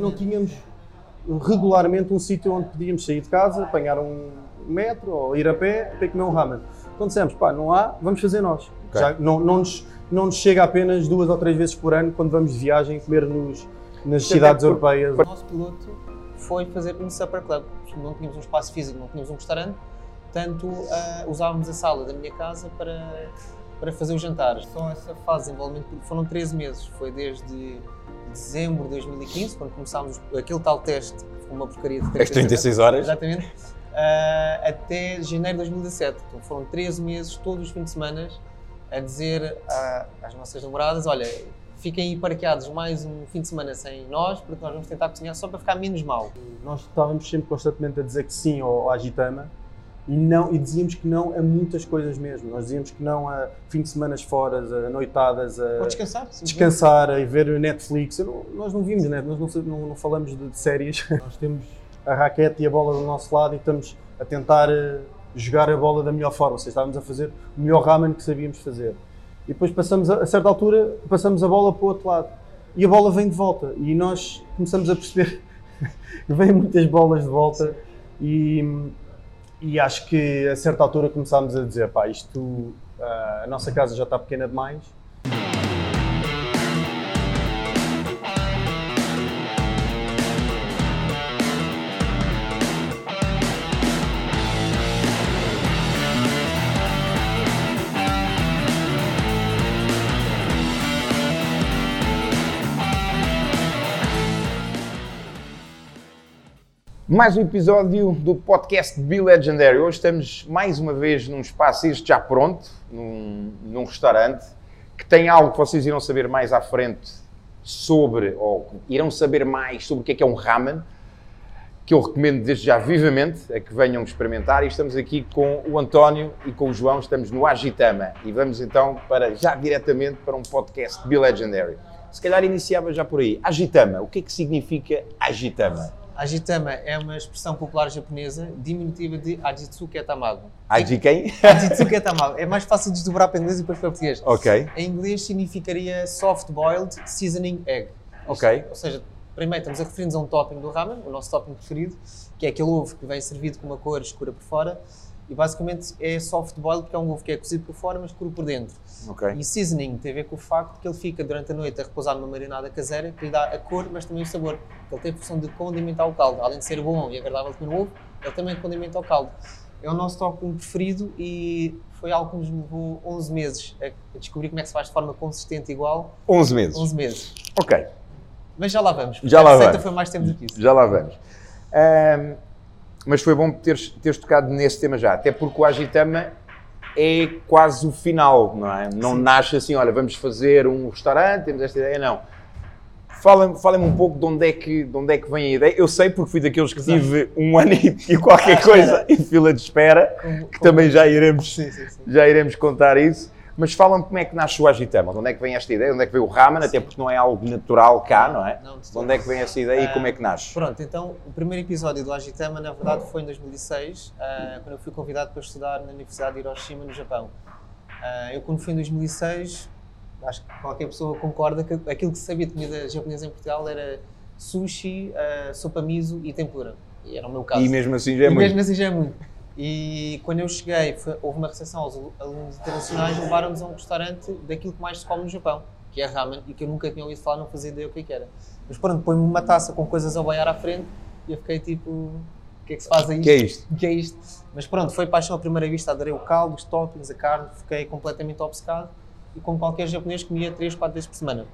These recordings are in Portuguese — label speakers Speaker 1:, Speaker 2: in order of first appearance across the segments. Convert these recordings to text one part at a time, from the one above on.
Speaker 1: não tínhamos regularmente um sítio onde podíamos sair de casa, apanhar um metro ou ir a pé para comer um ramen. Então dissemos, pá, não há, vamos fazer nós.
Speaker 2: Ok.
Speaker 1: Já não, não, nos, não nos chega apenas duas ou três vezes por ano quando vamos de viagem comer nos, nas
Speaker 2: Até
Speaker 1: cidades
Speaker 2: por-
Speaker 1: europeias.
Speaker 3: O nosso piloto foi fazer um supper club. Não tínhamos um espaço físico, não tínhamos um restaurante, portanto ah, usávamos a sala da minha casa para, para fazer os jantares. Só essa fase de envolvimento foram 13 meses. Foi desde dezembro de 2015, quando começámos aquele tal teste, foi uma porcaria de
Speaker 2: As 36 horas.
Speaker 3: Exatamente. Ah, até janeiro de 2017. Então foram 13 meses, todos os fins de semana, a dizer às nossas namoradas: olha, fiquem aí parqueados mais um fim de semana sem nós, porque nós vamos tentar cozinhar só para ficar menos mal.
Speaker 1: Nós estávamos sempre constantemente a dizer que sim ao, ao Agitama e, não, e dizíamos que não a muitas coisas mesmo. Nós dizíamos que não a fim de semana fora, a noitadas, a
Speaker 3: Ou descansar. simplesmente.
Speaker 1: descansar, a ver Netflix. Não- nós não vimos, né? nós não, não- não falamos de, de séries. Nós temos a raquete e a bola do nosso lado e estamos a tentar eh, jogar a bola da melhor forma. Ou seja, estávamos a fazer o melhor ramen que sabíamos fazer. E depois passamos, a, a certa altura, passamos a bola para o outro lado. E a bola vem de volta. E nós começamos a perceber que vêm muitas bolas de volta. E, e acho que a certa altura começámos a dizer: pá, isto, ah, a nossa casa já está pequena demais.
Speaker 2: Mais um episódio do podcast Be Legendary. Hoje estamos mais uma vez num espaço, este já pronto, num, num restaurante, que tem algo que vocês irão saber mais à frente sobre, ou irão saber mais sobre o que é que é um ramen, que eu recomendo desde já vivamente a que venham experimentar. E estamos aqui com o António e com o João, estamos no Agitama. E vamos então para já diretamente para um podcast Be Legendary. Se calhar iniciava já por aí. Agitama, o que é que significa Agitama?
Speaker 3: Agitama é uma expressão popular japonesa diminutiva de Ajitsuke Tamago.
Speaker 2: Aji quem?
Speaker 3: Ajitsuke Tamago. É mais fácil de desdobrar para inglês e depois para português.
Speaker 2: Ok,
Speaker 3: Em inglês significaria soft boiled seasoning egg.
Speaker 2: ok.
Speaker 3: Ou seja, primeiro estamos a referir-nos a um topping do ramen, o nosso topping preferido, que é aquele ovo que vem servido com uma cor escura por fora. E basicamente é soft boiled porque é um ovo que é cozido por fora, mas escuro por dentro.
Speaker 2: Ok.
Speaker 3: E seasoning tem a ver com o facto que ele fica durante a noite a repousar numa marinada caseira que lhe dá a cor, mas também o sabor. Ele tem a função de condimentar o caldo. Além de ser bom e agradável de comer o ovo, ele também condimenta o caldo. É o nosso topping preferido e foi algo que nos levou 11 meses a descobrir como é que se faz de forma consistente igual.
Speaker 2: 11 meses.
Speaker 3: 11 meses.
Speaker 2: Ok,
Speaker 3: Mas já lá vamos.
Speaker 2: Já lá
Speaker 3: a receita
Speaker 2: vamos.
Speaker 3: foi mais tempo do que isso.
Speaker 2: já lá vamos. Ahm, mas foi bom teres, teres tocado nesse tema já, até porque o Agitama é quase o final, não é? Não nasce assim, olha, vamos fazer um restaurante, temos esta ideia, não. Fala-me fala um pouco de onde, é que, de onde é que vem a ideia. Eu sei porque fui daqueles que tive um ano e, qualquer coisa em fila de espera, que também já iremos
Speaker 3: Sim, sim, sim.
Speaker 2: já iremos contar isso. Mas fala-me como é que nasce o Agitama, de onde é que vem esta ideia, de onde é que vem o ramen, até porque não é algo natural cá, não é?
Speaker 3: Não, de
Speaker 2: onde é que vem essa ideia e como é que nasce?
Speaker 3: Pronto, então o primeiro episódio do Agitama, na verdade, foi em 2006, ah, quando eu fui convidado para estudar na Universidade de Hiroshima, no Japão. Ah, eu, quando fui em 2006, acho que qualquer pessoa concorda que aquilo que se sabia de comida japonesa em Portugal era sushi, ah, sopa miso e tempura. E era o meu caso.
Speaker 2: E mesmo assim já é
Speaker 3: E
Speaker 2: muito.
Speaker 3: mesmo assim já é muito. E quando eu cheguei, foi- houve uma recepção aos alu- alunos internacionais, levaram-nos a um restaurante daquilo que mais se come no Japão, que é ramen, e que eu nunca tinha ouvido falar, não fazia ideia o que é era. Mas pronto, põe-me uma taça com coisas a boiar à frente e eu fiquei tipo, o que é que se faz aí?
Speaker 2: que é isto?
Speaker 3: O que é isto? Mas pronto, foi paixão à primeira vista, adorei o caldo, os toppings, a carne, fiquei completamente obcecado e como qualquer japonês comia 3, 4 vezes por semana.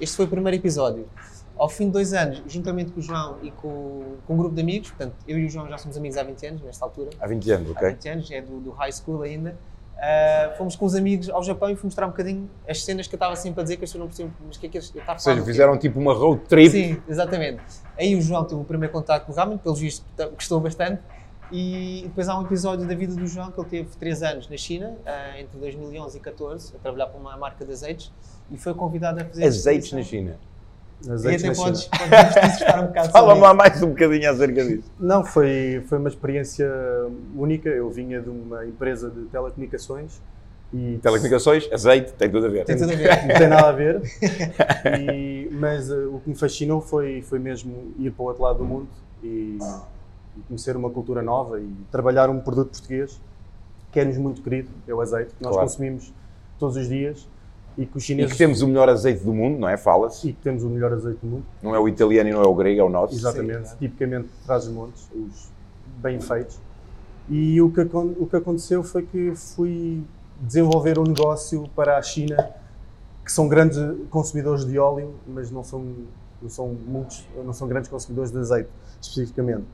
Speaker 3: Este foi o primeiro episódio. Ao fim de dois anos, juntamente com o João e com, com um grupo de amigos, portanto, eu e o João já somos amigos há 20 anos, nesta altura,
Speaker 2: Há 20 anos,
Speaker 3: há
Speaker 2: ok?
Speaker 3: 20 anos, é do, do high school ainda, ah, fomos com os amigos ao Japão e fui mostrar um bocadinho as cenas que eu estava sempre a dizer que as pessoas não percebiam, mas o que é que eles- eu estava a
Speaker 2: Ou seja, fizeram tipo uma road trip.
Speaker 3: Sim, exatamente. Aí o João teve o primeiro contacto com o ramen, pelos vistos gostou bastante. E depois há um episódio da vida do João que ele teve 3 anos na China, ah, entre 2011 e 14, a trabalhar para uma marca de azeites e foi convidado a fazer.
Speaker 2: Azeites na
Speaker 3: exposição.
Speaker 2: China.
Speaker 3: E até podes, podes um bocado sobre
Speaker 2: Fala-me
Speaker 3: isso.
Speaker 2: lá mais um bocadinho acerca disso.
Speaker 1: Não, foi, foi uma experiência única. Eu vinha de uma empresa de telecomunicações E
Speaker 2: Telecomunicações, azeite, tem tudo a ver.
Speaker 3: Tem tudo a ver.
Speaker 1: não tem nada a ver. E- mas eh, o que me fascinou foi, foi mesmo ir para o outro lado do mundo e, e conhecer uma cultura nova e trabalhar um produto português que é-nos muito querido, é o azeite, que nós
Speaker 2: Claro.
Speaker 1: consumimos todos os dias e que os
Speaker 2: E
Speaker 1: chineses
Speaker 2: que temos o melhor azeite do mundo, não é? Fala-se.
Speaker 1: e que temos o melhor azeite do mundo.
Speaker 2: Não é o italiano e não é o grego, é o nosso.
Speaker 1: Exatamente,
Speaker 3: Sim,
Speaker 1: tipicamente traz os montes, os bem feitos. E o que, o que aconteceu foi que fui desenvolver um negócio para a China, que são grandes consumidores de óleo, mas não são, não são muitos, não são grandes consumidores de azeite, especificamente.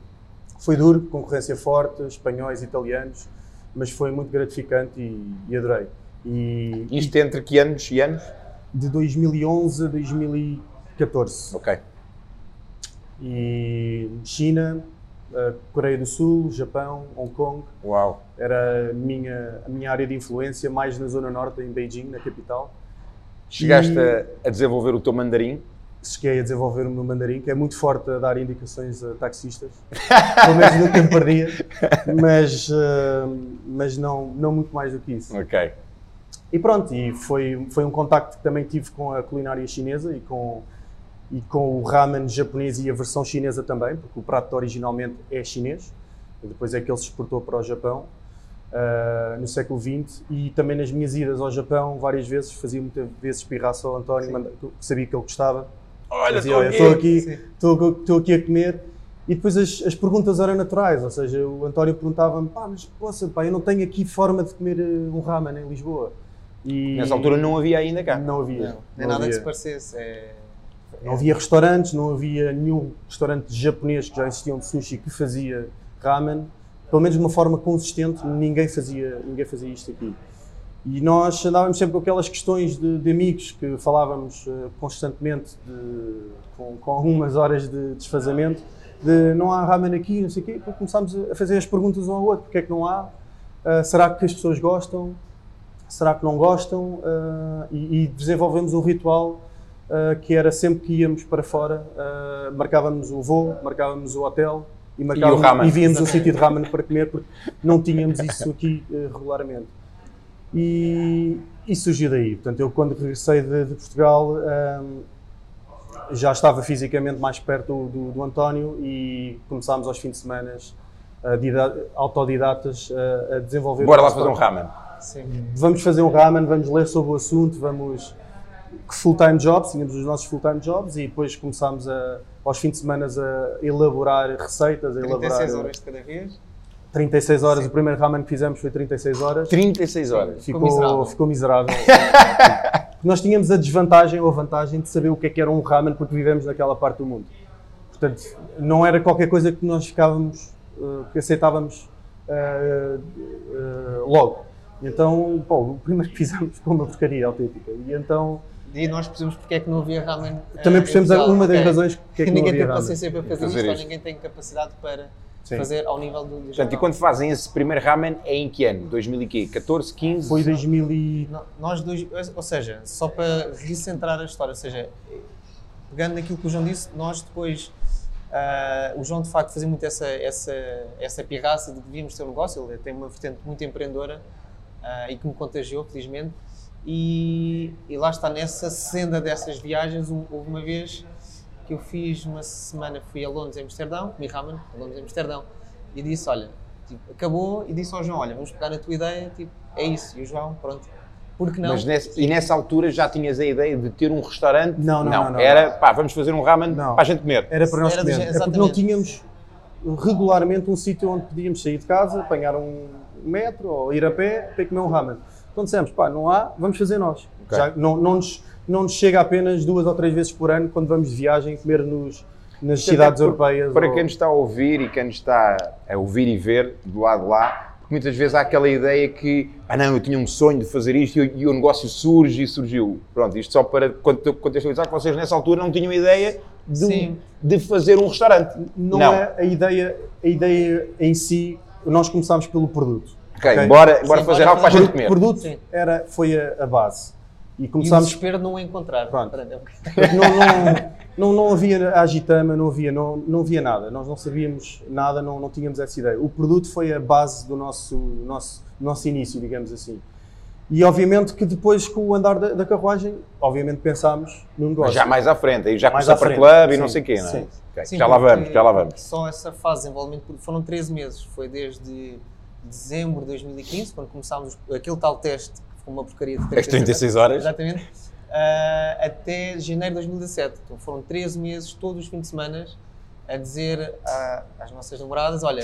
Speaker 1: Foi duro, concorrência forte, espanhóis, italianos, mas foi muito gratificante e, e adorei. E,
Speaker 2: Isto entre que anos e anos?
Speaker 1: de 2011 a 2014.
Speaker 2: Ok.
Speaker 1: E China, Coreia do Sul, Japão, Hong Kong,
Speaker 2: Uau.
Speaker 1: era a minha, a minha área de influência, mais na zona norte, em Beijing, na capital.
Speaker 2: Chegaste
Speaker 1: E-
Speaker 2: a, desenvolver o teu mandarim.
Speaker 1: Cheguei a desenvolver o meu mandarim, que é muito forte a dar indicações a taxistas, pelo menos no me perdia, mas, eh, mas não, não muito mais do que isso.
Speaker 2: Ok.
Speaker 1: E pronto, e foi, foi um contacto que também tive com a culinária chinesa e com, e com o ramen japonês e a versão chinesa também, porque o prato originalmente é chinês, e depois é que ele se exportou para o Japão ah, no século XX. E também nas minhas idas ao Japão, várias vezes, fazia muitas vezes pirraça ao António, manda- sabia que ele gostava.
Speaker 2: Olha, estou
Speaker 1: "Olha,
Speaker 2: aqui."
Speaker 1: estou aqui a comer. E depois as, as perguntas eram naturais, ou seja, o António perguntava-me, pá, mas poça, pá, eu não tenho aqui forma de comer eh, um ramen em Lisboa. E
Speaker 2: Nessa altura não havia ainda cá.
Speaker 1: não havia.
Speaker 3: Não, nem
Speaker 1: não
Speaker 3: nada que
Speaker 1: havia.
Speaker 3: se parecesse. É,
Speaker 1: Não havia restaurantes, não havia nenhum restaurante japonês que já existiam de sushi que fazia ramen. Pelo menos de uma forma consistente, ninguém fazia, ninguém fazia isto aqui. E nós andávamos sempre com aquelas questões de, de amigos que falávamos eh, constantemente, de- com, com algumas horas de desfazamento, de não há ramen aqui, não sei o quê. Depois começámos a fazer as perguntas um ao outro: porque é que não há? Ah, será que as pessoas gostam? Será que não gostam? Ah, e, e desenvolvemos um ritual ah, que era sempre que íamos para fora, ah, marcávamos o voo, marcávamos o hotel e, marcávamos,
Speaker 2: ramen.
Speaker 1: e víamos um sítio de ramen para comer, porque não tínhamos isso aqui regularmente. E, e surgiu daí. Portanto, eu quando regressei de, de Portugal ahm, já estava fisicamente mais perto do, do, do António e começámos aos fins de semana dida- autodidatas a, desenvolver.
Speaker 2: Bora lá fazer um ramen.
Speaker 3: Sim.
Speaker 1: Vamos fazer um ramen, vamos ler sobre o assunto, vamos. que Full-time jobs, tínhamos os nossos full-time jobs e depois começámos a, aos fins de semana a elaborar receitas, a elaborar.
Speaker 3: 36 horas de cada vez.
Speaker 1: 36 horas, o primeiro ramen que fizemos foi 36 horas.
Speaker 2: 36 horas.
Speaker 1: Ficou,
Speaker 3: miserável.
Speaker 1: ficou miserável. Nós tínhamos a desvantagem ou a vantagem de saber o que é que era um ramen porque vivemos naquela parte do mundo. Portanto, não era qualquer coisa que nós ficávamos, eh, que aceitávamos eh, eh, logo. Então, pô, o primeiro que fizemos foi uma porcaria autêntica. E então,
Speaker 3: E nós percebemos porque é que não havia ramen. eh,
Speaker 1: também
Speaker 3: em
Speaker 1: percebemos uma das razões porque é que não
Speaker 3: ninguém
Speaker 1: havia
Speaker 3: tem
Speaker 1: ramen.
Speaker 3: paciência para fazer,
Speaker 2: Fazer
Speaker 3: isto, ou
Speaker 2: isto.
Speaker 3: ninguém tem capacidade para
Speaker 1: Sim.
Speaker 3: fazer ao nível do,
Speaker 2: Portanto, e quando fazem esse primeiro ramen é em que ano? 2014, 15?
Speaker 1: Foi 2000 e...
Speaker 3: Nós dois, ou seja, só para recentrar a história, ou seja, pegando naquilo que o João disse, nós depois, ah, o João de facto fazia muito essa, essa, essa pirraça de que devíamos ter um negócio, ele tem uma vertente muito empreendedora ah, e que me contagiou, felizmente, e, e lá está, nessa senda dessas viagens, houve uma vez que eu fiz uma semana, fui a Londres, em Amsterdão, comi ramen, a Londres, em Amsterdão, e disse, olha, tipo, acabou, e disse ao João, olha, vamos pegar na tua ideia, tipo, é isso, e o João, pronto, porque não?
Speaker 2: Mas nesse- e nessa altura já tinhas a ideia de ter um restaurante?
Speaker 1: Não, não, não, não.
Speaker 2: Era, pá, vamos fazer um ramen
Speaker 1: Não.
Speaker 2: para a gente comer.
Speaker 1: Era para nós
Speaker 3: Era
Speaker 1: comer. É porque não tínhamos regularmente um sítio onde podíamos sair de casa, apanhar um metro ou ir a pé para comer um ramen. Então dissemos, pá, não há, vamos fazer nós.
Speaker 2: Ok.
Speaker 1: Já não, não, nos, não nos chega apenas duas ou três vezes por ano quando vamos de viagem comer nos, nas cidades
Speaker 2: por-
Speaker 1: europeias.
Speaker 2: Para
Speaker 1: ou-
Speaker 2: quem nos está a ouvir e quem nos está a ouvir e ver do lado de lá, porque muitas vezes há aquela ideia que, ah não, eu tinha um sonho de fazer isto e, o- e o negócio surge e surgiu. Pronto, isto só para cont- contextualizar que vocês nessa altura não tinham ideia de, de fazer um restaurante.
Speaker 1: não, é a ideia, a ideia em si, nós começámos pelo produto.
Speaker 2: Ok,
Speaker 1: ok?
Speaker 2: bora, bora
Speaker 3: Sim,
Speaker 2: fazer
Speaker 3: bora
Speaker 2: algo para a gente
Speaker 1: O
Speaker 2: comer.
Speaker 1: produto
Speaker 3: Sim.
Speaker 1: era, foi a, a base. E
Speaker 3: E o
Speaker 1: começámos
Speaker 3: desespero de não o encontrar.
Speaker 1: Pronto. Não, não, não havia agitama, não havia, não, não havia nada. Nós não sabíamos nada, não, não tínhamos essa ideia. O produto foi a base do nosso, nosso, nosso início, digamos assim. E obviamente que depois com o andar da, da carruagem, obviamente pensámos no
Speaker 2: Mas
Speaker 1: negócio.
Speaker 2: já mais à frente, aí já
Speaker 1: Mais à
Speaker 2: Supper
Speaker 1: frente,
Speaker 2: Club e não
Speaker 1: sim,
Speaker 2: sei o quê, não é?
Speaker 1: sim.
Speaker 2: Ok,
Speaker 3: Sim,
Speaker 2: Já lá vamos, já lá vamos.
Speaker 3: Só essa fase de desenvolvimento porque foram 13 meses. Foi desde dezembro de 2015, quando começámos aquele tal teste, que foi uma porcaria de
Speaker 2: As 36 horas.
Speaker 3: Exatamente. ah, até janeiro de 2017. Então foram 13 meses, todos os fins de semana, a dizer às nossas namoradas: olha,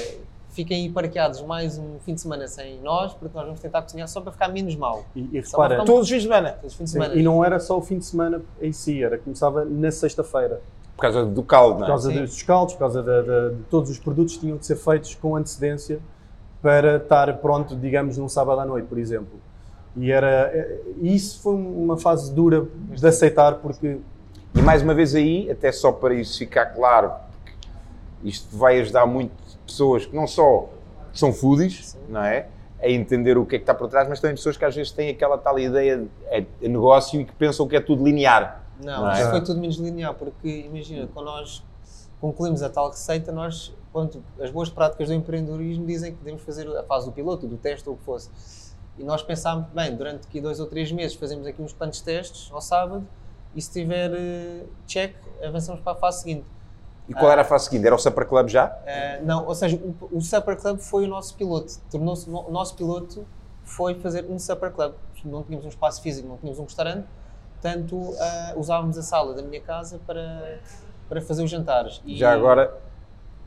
Speaker 3: fiquem aí parqueados mais um fim de semana sem nós, porque nós vamos tentar cozinhar só para ficar menos mal.
Speaker 1: E, e repara,
Speaker 3: ficar-
Speaker 2: Todos os fins de semana.
Speaker 3: Todos os fins de
Speaker 1: sim,
Speaker 3: semana.
Speaker 1: e não era só o fim de semana em si, era começava na sexta-feira.
Speaker 2: Por causa do caldo,
Speaker 1: Por
Speaker 2: não é?
Speaker 1: causa
Speaker 3: Sim.
Speaker 1: dos caldos, por causa da- da- de todos os produtos que tinham que ser feitos com antecedência para estar pronto, digamos, num sábado à noite, por exemplo. E era, isso foi uma fase dura de aceitar, porque
Speaker 2: E mais uma vez aí, até só para isso ficar claro, porque isto vai ajudar muito pessoas que não só são foodies, não é? A entender o que é que está por trás, mas também pessoas que às vezes têm aquela tal ideia de é, é negócio e que pensam que é tudo linear.
Speaker 3: Não,
Speaker 2: Não é?
Speaker 3: foi tudo menos linear, porque imagina, quando nós concluímos a tal receita, nós, quando as boas práticas do empreendedorismo dizem que podemos fazer a fase do piloto, do teste ou o que fosse. E nós pensámos, bem, durante aqui dois ou três meses fazemos aqui uns quantos testes ao sábado e se tiver eh, check, avançamos para a fase seguinte.
Speaker 2: E qual era a fase seguinte? Era o Supper Club já?
Speaker 3: Eh, não, ou seja, o, o Supper Club foi o nosso piloto. Tornou-se o nosso piloto foi fazer um Supper Club. Não tínhamos um espaço físico, não tínhamos um restaurante, portanto ah, usávamos a sala da minha casa para, para fazer os jantares. E-
Speaker 2: Já agora,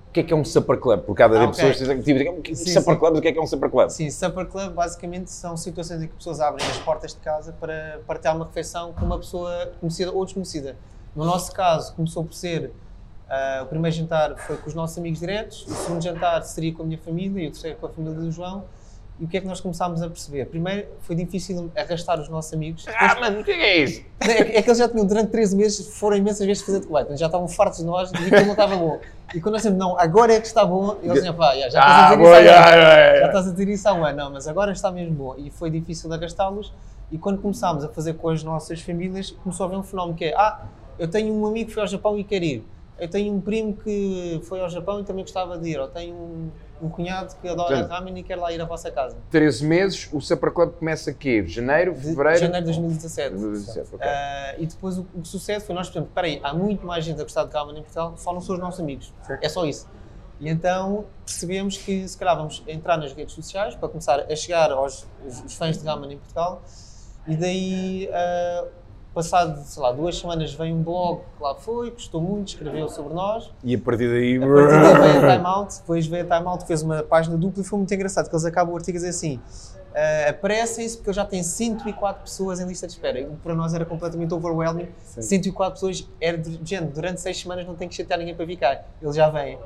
Speaker 2: o que é que é um Supper Club? Porque cada
Speaker 3: Ah,
Speaker 2: vez
Speaker 3: ok.
Speaker 2: pessoas dizem tipo, que Supper
Speaker 3: sim.
Speaker 2: Club, o que é que é um Supper Club?
Speaker 3: Sim, Supper Club basicamente são situações em que pessoas abrem as portas de casa para partilhar uma refeição com uma pessoa conhecida ou desconhecida. No nosso caso, começou por ser ah, o primeiro jantar foi com os nossos amigos diretos, o segundo jantar seria com a minha família e o terceiro com a família do João. E o que é que nós começámos a perceber? Primeiro, foi difícil arrastar os nossos amigos.
Speaker 2: Ah, mano, o que é que é isso?
Speaker 3: É que é que eles já tinham durante 13 meses, foram imensas vezes fazer de colete, já estavam fartos de nós de que aquilo não estava bom. E quando nós dizemos, não, agora é que está bom, e eles diziam, pá, já, já estás a
Speaker 2: Ah,
Speaker 3: dizer
Speaker 2: boa,
Speaker 3: isso há um ano.
Speaker 2: já.
Speaker 3: estás a dizer isso há um ano, não, mas agora está mesmo bom. E foi difícil arrastá-los. E quando começámos a fazer com as nossas famílias, começou a haver um fenómeno que é, ah, eu tenho um amigo que foi ao Japão e quer ir. Eu tenho um primo que foi ao Japão e também gostava de ir. Ou tenho um, um cunhado que adora
Speaker 2: Portanto,
Speaker 3: ramen e quer lá ir à vossa casa.
Speaker 2: 13 meses, o Supper Club começa aqui, janeiro,
Speaker 3: De
Speaker 2: fevereiro.
Speaker 3: janeiro de 2017.
Speaker 2: 2017, ok.
Speaker 3: Ah, e depois o, o que sucede foi nós, portanto, peraí, há muito mais gente a gostar de ramen em Portugal, só não são os nossos amigos. É só isso. E então percebemos que se calhar vamos entrar nas redes sociais para começar a chegar aos os, os fãs de ramen em Portugal e daí, ah, passado, sei lá, duas semanas veio um blog que lá foi, gostou muito, escreveu sobre nós.
Speaker 2: E a partir daí.
Speaker 3: A partir daí veio a Time Out, depois veio a Time Out, fez uma página dupla e foi muito engraçado, que eles acabam o artigo a dizer assim, ah, apressem-se porque eu já tenho 104 pessoas em lista de espera. E para nós era completamente overwhelming. 104 pessoas, era de gente, durante 6 semanas não tem que chatear ninguém para ficar. Eles já vêm.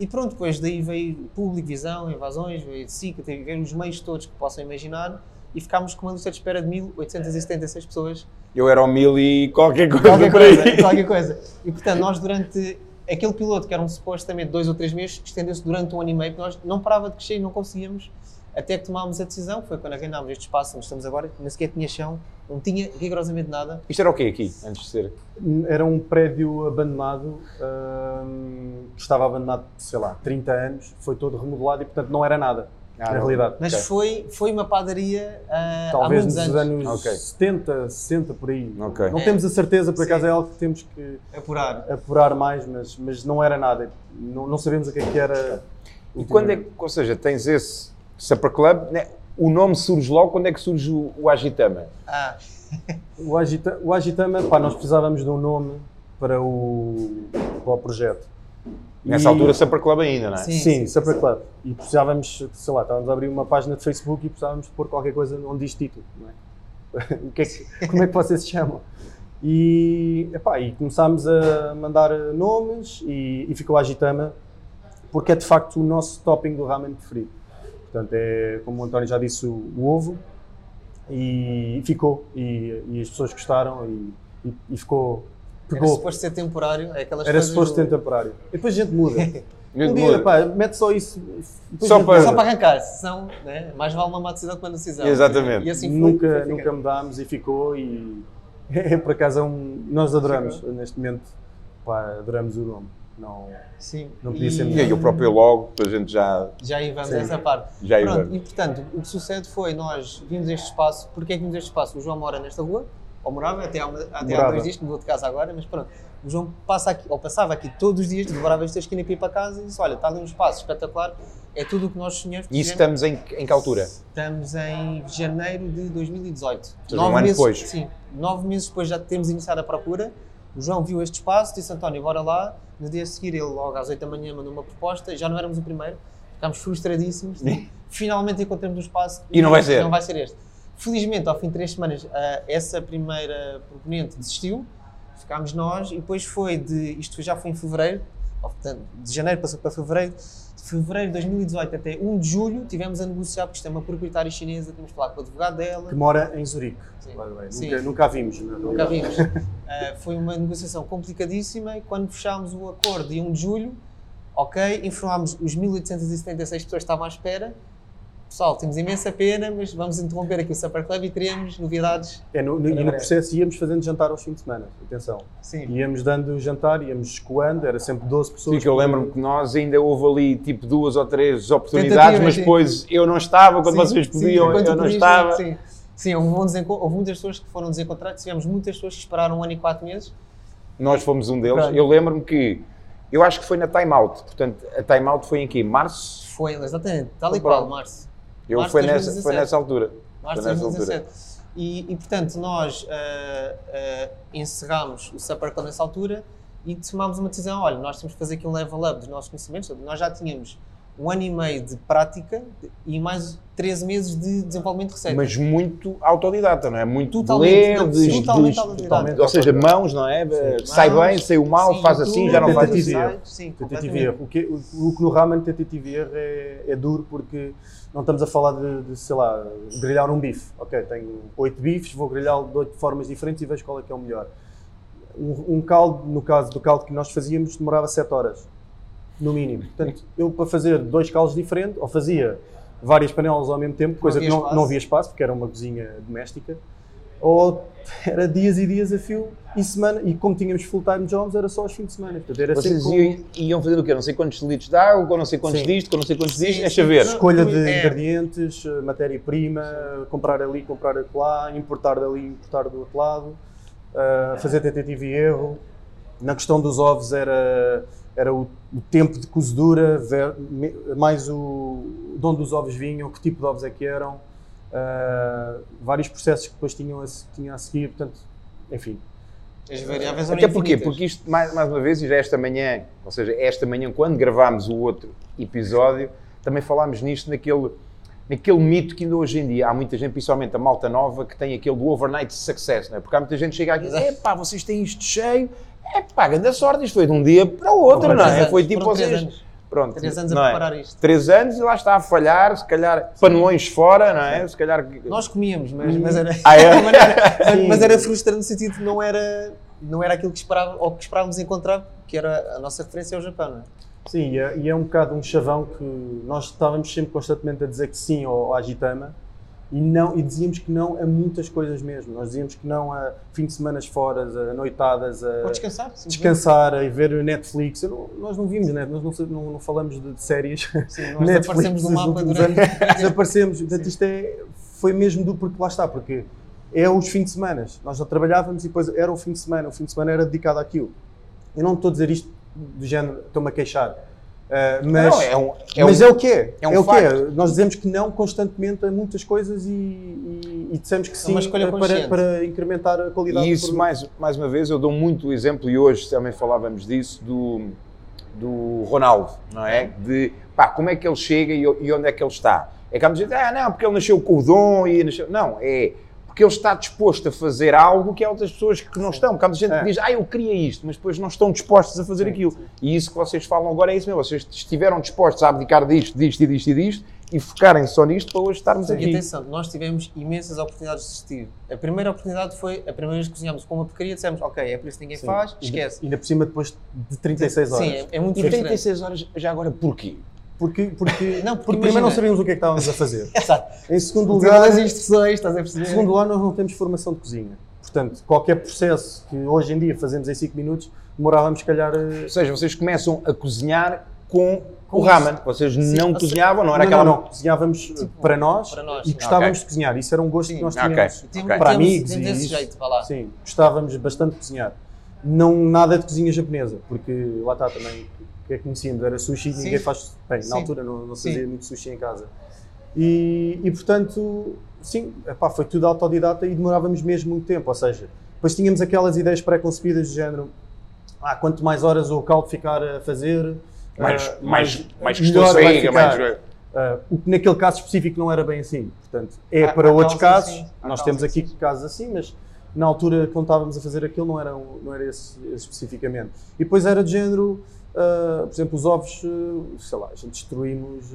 Speaker 3: E pronto, depois daí veio público, visão, invasões, veio SICA, teve veio os meios todos que possam imaginar e ficámos com uma lista de espera de 1876 pessoas
Speaker 2: Eu era ao mil e qualquer coisa
Speaker 3: qualquer
Speaker 2: por aí.
Speaker 3: coisa, qualquer coisa. E portanto, nós durante aquele piloto, que eram supostamente dois ou três meses, estendeu-se durante um ano e meio, porque nós não parava de crescer e não conseguíamos, até que tomámos a decisão, foi quando arrendámos este espaço onde estamos agora, que nem sequer tinha chão, não tinha rigorosamente nada.
Speaker 2: Isto era o quê aqui, antes de ser?
Speaker 1: Era um prédio abandonado, hum, que estava abandonado, sei lá, 30 anos, foi todo remodelado e, portanto, não era nada,
Speaker 2: Ah,
Speaker 1: na realidade.
Speaker 3: Mas
Speaker 2: Ok.
Speaker 3: foi, foi uma padaria há
Speaker 1: Talvez
Speaker 3: muitos
Speaker 1: nos
Speaker 3: anos.
Speaker 1: anos
Speaker 2: Ok.
Speaker 1: 70, 60, por aí.
Speaker 2: Ok.
Speaker 1: Não
Speaker 3: É.
Speaker 1: temos a certeza, por
Speaker 3: Sim.
Speaker 1: acaso é algo que temos que
Speaker 3: Apurar.
Speaker 1: apurar mais, mas, mas não era nada. Não, não sabemos o que é que era.
Speaker 2: E quando é que, ou seja, tens esse Supper Club, né? o nome surge logo, quando é que surge o, o Agitama?
Speaker 3: Ah,
Speaker 1: O, Agita, o Agitama, pá, nós precisávamos de um nome para o, para o projeto.
Speaker 2: Nessa
Speaker 1: E-
Speaker 2: altura Supper Club ainda, não é?
Speaker 3: Sim.
Speaker 1: Sim, Supper Club. E precisávamos, sei lá, estávamos a abrir uma página de Facebook e precisávamos de pôr qualquer coisa onde diz título, não é? o que é que, como é que vocês se chamam? E, epá, e começámos a mandar nomes e, e ficou a Agitama, porque é de facto o nosso topping do ramen preferido. Portanto, é, como o António já disse, o, o ovo, e ficou. E, e as pessoas gostaram e, e, e ficou.
Speaker 3: era
Speaker 1: Pegou.
Speaker 3: suposto ser temporário, é aquelas
Speaker 1: Era suposto
Speaker 3: do-
Speaker 1: ser temporário. E depois a gente muda. Um dia, pá, mete só isso.
Speaker 2: Só para-.
Speaker 3: Só para arrancar, senão, né? mais vale uma má decisão que uma decisão.
Speaker 2: Exatamente.
Speaker 3: E assim foi,
Speaker 1: nunca,
Speaker 3: foi
Speaker 1: nunca mudámos e ficou e é por acaso é um, nós adoramos neste momento pá, adoramos o nome Não,
Speaker 3: Sim.
Speaker 1: Não podia ser
Speaker 2: E
Speaker 1: melhor.
Speaker 2: aí o próprio logo, a gente já.
Speaker 3: Já aí vamos
Speaker 1: Sim.
Speaker 3: essa parte.
Speaker 2: Já
Speaker 3: Pronto, e portanto, o que sucede foi, nós vimos este espaço, porque é que vimos este espaço? O João mora nesta rua, ou morava, até há, até há dois dias, que mudou de casa agora, mas pronto. O João passa aqui, ou passava aqui todos os dias, devorava esta esquina para ir para casa e disse, olha, está ali um espaço espetacular, é tudo o que nós sonhamos.
Speaker 2: E isso estamos em, em que altura?
Speaker 3: Estamos em janeiro de 2018.
Speaker 2: seja, um ano
Speaker 3: meses,
Speaker 2: depois.
Speaker 3: Sim, nove meses depois já temos iniciado a procura. O João viu este espaço, disse António, bora lá. No dia a seguir, ele logo às 8 da manhã mandou uma proposta. Já não éramos o primeiro, ficámos frustradíssimos. Finalmente encontramos um espaço
Speaker 2: E não vai ser.
Speaker 3: Não vai ser este. Felizmente, ao fim de três semanas, ah, essa primeira proponente desistiu. Ficámos nós e depois foi de. Isto já foi em fevereiro, portanto, de janeiro passou para fevereiro. De fevereiro de 2018 até 1 de julho tivemos a negociar, porque isto é uma proprietária chinesa, temos que falar com o advogado dela.
Speaker 1: que mora em Zurique.
Speaker 3: Sim. Sim.
Speaker 1: Nunca, nunca a vimos. na
Speaker 3: Nunca
Speaker 1: realidade.
Speaker 3: vimos. Uh, foi uma negociação complicadíssima e quando fechámos o acordo de 1 de julho, ok, informámos os 1876 pessoas que estavam à espera. Pessoal, temos imensa pena, mas vamos interromper aqui o Supper Club e teremos novidades.
Speaker 1: É, no, no- e no processo íamos fazendo jantar aos fins de semana. Atenção.
Speaker 3: Sim.
Speaker 1: Íamos dando jantar, íamos escoando, era sempre 12 pessoas.
Speaker 2: Sim, que eu lembro-me que nós ainda houve ali tipo duas ou três oportunidades, mas
Speaker 3: sim.
Speaker 2: depois eu não estava, quando
Speaker 3: Sim,
Speaker 2: vocês
Speaker 3: sim,
Speaker 2: podiam,
Speaker 3: enquanto
Speaker 2: eu não
Speaker 3: podias,
Speaker 2: estava.
Speaker 3: Sim, sim houve, um houve muitas pessoas que foram desencontradas, tivemos muitas pessoas que esperaram um ano e quatro meses.
Speaker 2: Nós fomos um deles.
Speaker 3: Pronto.
Speaker 2: Eu lembro-me que eu acho que foi na Time Out. Portanto, a Time Out foi em quê? Março?
Speaker 3: Foi, exatamente, tal e qual, março.
Speaker 2: Eu
Speaker 3: Março
Speaker 2: foi nessa,
Speaker 3: 2017.
Speaker 2: foi nessa altura.
Speaker 3: Março de
Speaker 2: nessa
Speaker 3: 2017. E, e, portanto, nós ah, ah, encerramos o Supper Club nessa altura e tomámos uma decisão: olha, nós temos que fazer aqui um level up dos nossos conhecimentos. Nós já tínhamos um ano e meio de prática e mais 13 meses de desenvolvimento de receita.
Speaker 2: Mas muito autodidata, não é? Muito
Speaker 3: Totalmente,
Speaker 2: de ler,
Speaker 3: não,
Speaker 2: de,
Speaker 3: totalmente
Speaker 2: de-
Speaker 3: autodidata.
Speaker 2: ou seja, mãos, não é? Sai
Speaker 3: Mãos,
Speaker 2: bem, saiu mal,
Speaker 3: sim,
Speaker 2: faz assim,
Speaker 3: tudo,
Speaker 2: já não faz assim.
Speaker 1: erro.
Speaker 3: Sim,
Speaker 1: Tentativa. O que, o, o que no ramen tentativa e erro é, é duro porque não estamos a falar de, de, sei lá, grelhar um bife. Ok, tenho oito bifes, vou grelhá-lo de oito formas diferentes e vejo qual é que é o melhor. Um, um caldo, no caso do caldo que nós fazíamos, demorava sete horas, no mínimo. Portanto, eu para fazer dois caldos diferentes, ou fazia várias panelas ao mesmo tempo, coisa que não,
Speaker 3: espaço.
Speaker 1: não havia espaço, porque era uma cozinha doméstica, ou era dias e dias a fio e semana, e como tínhamos full-time jobs, era só aos fins de semana. Portanto, era
Speaker 2: Vocês
Speaker 1: sempre
Speaker 2: iam, iam fazer o quê? Não sei quantos litros de água, com não sei quantos
Speaker 1: Sim.
Speaker 2: disto, com não sei quantos
Speaker 3: Sim,
Speaker 2: disto, deixa ver.
Speaker 3: Não,
Speaker 1: escolha de
Speaker 3: É.
Speaker 1: ingredientes, matéria-prima, comprar ali, comprar lá, importar dali, importar do outro lado, eh, fazer tentativa e erro. Na questão dos ovos era, era o, o tempo de cozedura, ver- mais o de onde os ovos vinham, que tipo de ovos é que eram, eh, vários processos que depois tinham a, se- tinha a seguir, portanto, enfim.
Speaker 3: As variáveis eram
Speaker 2: Até porque,
Speaker 3: infinitas.
Speaker 2: porque isto, mais, mais uma vez, e já esta manhã, ou seja, esta manhã, quando gravámos o outro episódio, também falámos nisto naquele, naquele mito que ainda hoje em dia há muita gente, principalmente a malta nova, que tem aquele do overnight success, não é? Porque há muita gente que chega aqui e diz: epá, vocês têm isto cheio, epá, grande sorte, isto foi de um dia para o outro, não é? Foi tipo vocês.
Speaker 3: anos.
Speaker 2: Pronto,
Speaker 3: Três anos a
Speaker 2: é?
Speaker 3: preparar isto.
Speaker 2: Três anos e lá está a falhar, se calhar panelões fora, não é? Se calhar.
Speaker 3: Nós comíamos, mas, mas era,
Speaker 2: Ah, é?
Speaker 3: mas era- mas era frustrante no sentido que não era, não era aquilo que esperava, ou que esperávamos encontrar, que era a nossa referência ao Japão. Não é?
Speaker 1: Sim, e é, e é um bocado um chavão que nós estávamos sempre constantemente a dizer que sim ao, ao Agitama e, não, e dizíamos que não a muitas coisas mesmo. Nós dizíamos que não a fim de semanas fora, a noitadas, a
Speaker 3: Ou descansar.
Speaker 1: descansar, a ver Netflix. Não- nós não vimos, né? nós não, não, não falamos de, de séries.
Speaker 3: Sim, nós desaparecemos do mapa durante.
Speaker 1: anos. Desaparecemos. Portanto, isto é, foi mesmo do porque lá está, porque é os fins de semana. Nós já trabalhávamos e depois era o fim de semana. O fim de semana era dedicado àquilo. Eu não estou a dizer isto do género, estou-me a queixar. Uh, mas
Speaker 2: Não, é um, é
Speaker 1: mas
Speaker 2: um-
Speaker 1: é o que é.
Speaker 2: é um
Speaker 1: o é.
Speaker 2: facto.
Speaker 1: Nós dizemos que não constantemente a muitas coisas e, e, e dissemos que
Speaker 3: É
Speaker 1: sim eh, para, para incrementar a qualidade
Speaker 2: E
Speaker 1: do
Speaker 2: isso, mais, mais uma vez, eu dou muito o exemplo, e hoje também falávamos disso, do, do Ronaldo, não é? De pá, como é que ele chega e, e onde é que ele está. É que muita gente, ah, não, porque ele nasceu com o dom e nasceu. Não, é porque ele está disposto a fazer algo que há outras pessoas que não estão. Porque há muita gente
Speaker 1: É.
Speaker 2: que diz, ah, eu queria isto, mas depois não estão dispostos a fazer
Speaker 1: Sim,
Speaker 2: aquilo. E isso que vocês falam agora é isso mesmo. Vocês estiveram dispostos a abdicar disto, disto e disto e disto e focarem só nisto para hoje estarmos
Speaker 3: E
Speaker 2: aqui.
Speaker 3: atenção, nós tivemos imensas oportunidades de assistir. A primeira oportunidade foi, a primeira vez que cozinhámos com uma porcaria, dissemos, ok, é por isso que ninguém
Speaker 1: Sim.
Speaker 3: faz,
Speaker 1: E-
Speaker 3: esquece.
Speaker 1: E ainda por cima depois de 36 horas.
Speaker 3: Sim, é, é muito
Speaker 2: E
Speaker 3: frustrante.
Speaker 2: 36 horas, já agora, porquê?
Speaker 1: Porque, porque,
Speaker 3: Não,
Speaker 1: não,
Speaker 3: porque
Speaker 1: porque primeiro não sabíamos o que é que estávamos a fazer.
Speaker 3: Exato.
Speaker 1: Em segundo
Speaker 3: Lugar as instruções, estás a perceber?
Speaker 1: em segundo lugar, nós não temos formação de cozinha. Portanto, qualquer processo que hoje em dia fazemos em 5 minutos, demorávamos, se calhar. eh,
Speaker 2: Ou seja, vocês começam a cozinhar com o ramen. Vocês não
Speaker 3: ou
Speaker 2: cozinhavam, não era
Speaker 1: não,
Speaker 2: aquela.
Speaker 1: não, não, cozinhávamos eh, para nós,
Speaker 3: para nós,
Speaker 1: e
Speaker 3: sim.
Speaker 1: gostávamos
Speaker 2: Ok.
Speaker 1: de cozinhar. Isso era um gosto que nós tínhamos.
Speaker 3: Tem-
Speaker 2: Ok.
Speaker 1: Para
Speaker 3: temos-
Speaker 1: amigos
Speaker 3: temos
Speaker 1: e
Speaker 3: esse
Speaker 1: isso.
Speaker 3: jeito, vá lá.
Speaker 1: Sim, gostávamos bastante de cozinhar. Não nada de cozinha japonesa, porque lá está também, o que é que conhecíamos? Era sushi,
Speaker 3: Sim.
Speaker 1: ninguém faz. Bem,
Speaker 3: Sim.
Speaker 1: na altura não, não se
Speaker 3: Sim.
Speaker 1: fazia muito sushi em casa. E, e portanto, sim, epá, foi tudo autodidata e demorávamos mesmo muito tempo. Ou seja, depois tínhamos aquelas ideias pré-concebidas do género: ah, quanto mais horas o caldo ficar a fazer,
Speaker 2: Mais,
Speaker 1: ah,
Speaker 2: mais, mais
Speaker 1: melhor
Speaker 2: gostoso
Speaker 1: vai
Speaker 2: ainda,
Speaker 1: ficar.
Speaker 2: mais.
Speaker 1: Ah, o que naquele caso específico não era bem assim. Portanto, é
Speaker 3: Há-
Speaker 1: para
Speaker 3: há
Speaker 1: outros
Speaker 3: casos assim,
Speaker 1: Nós temos aqui
Speaker 3: assim.
Speaker 1: casos assim, mas na altura, quando estávamos a fazer aquilo, não era, um- não era esse, esse especificamente. E depois era de género, ah, por exemplo, os ovos, ah, sei lá, a gente destruímos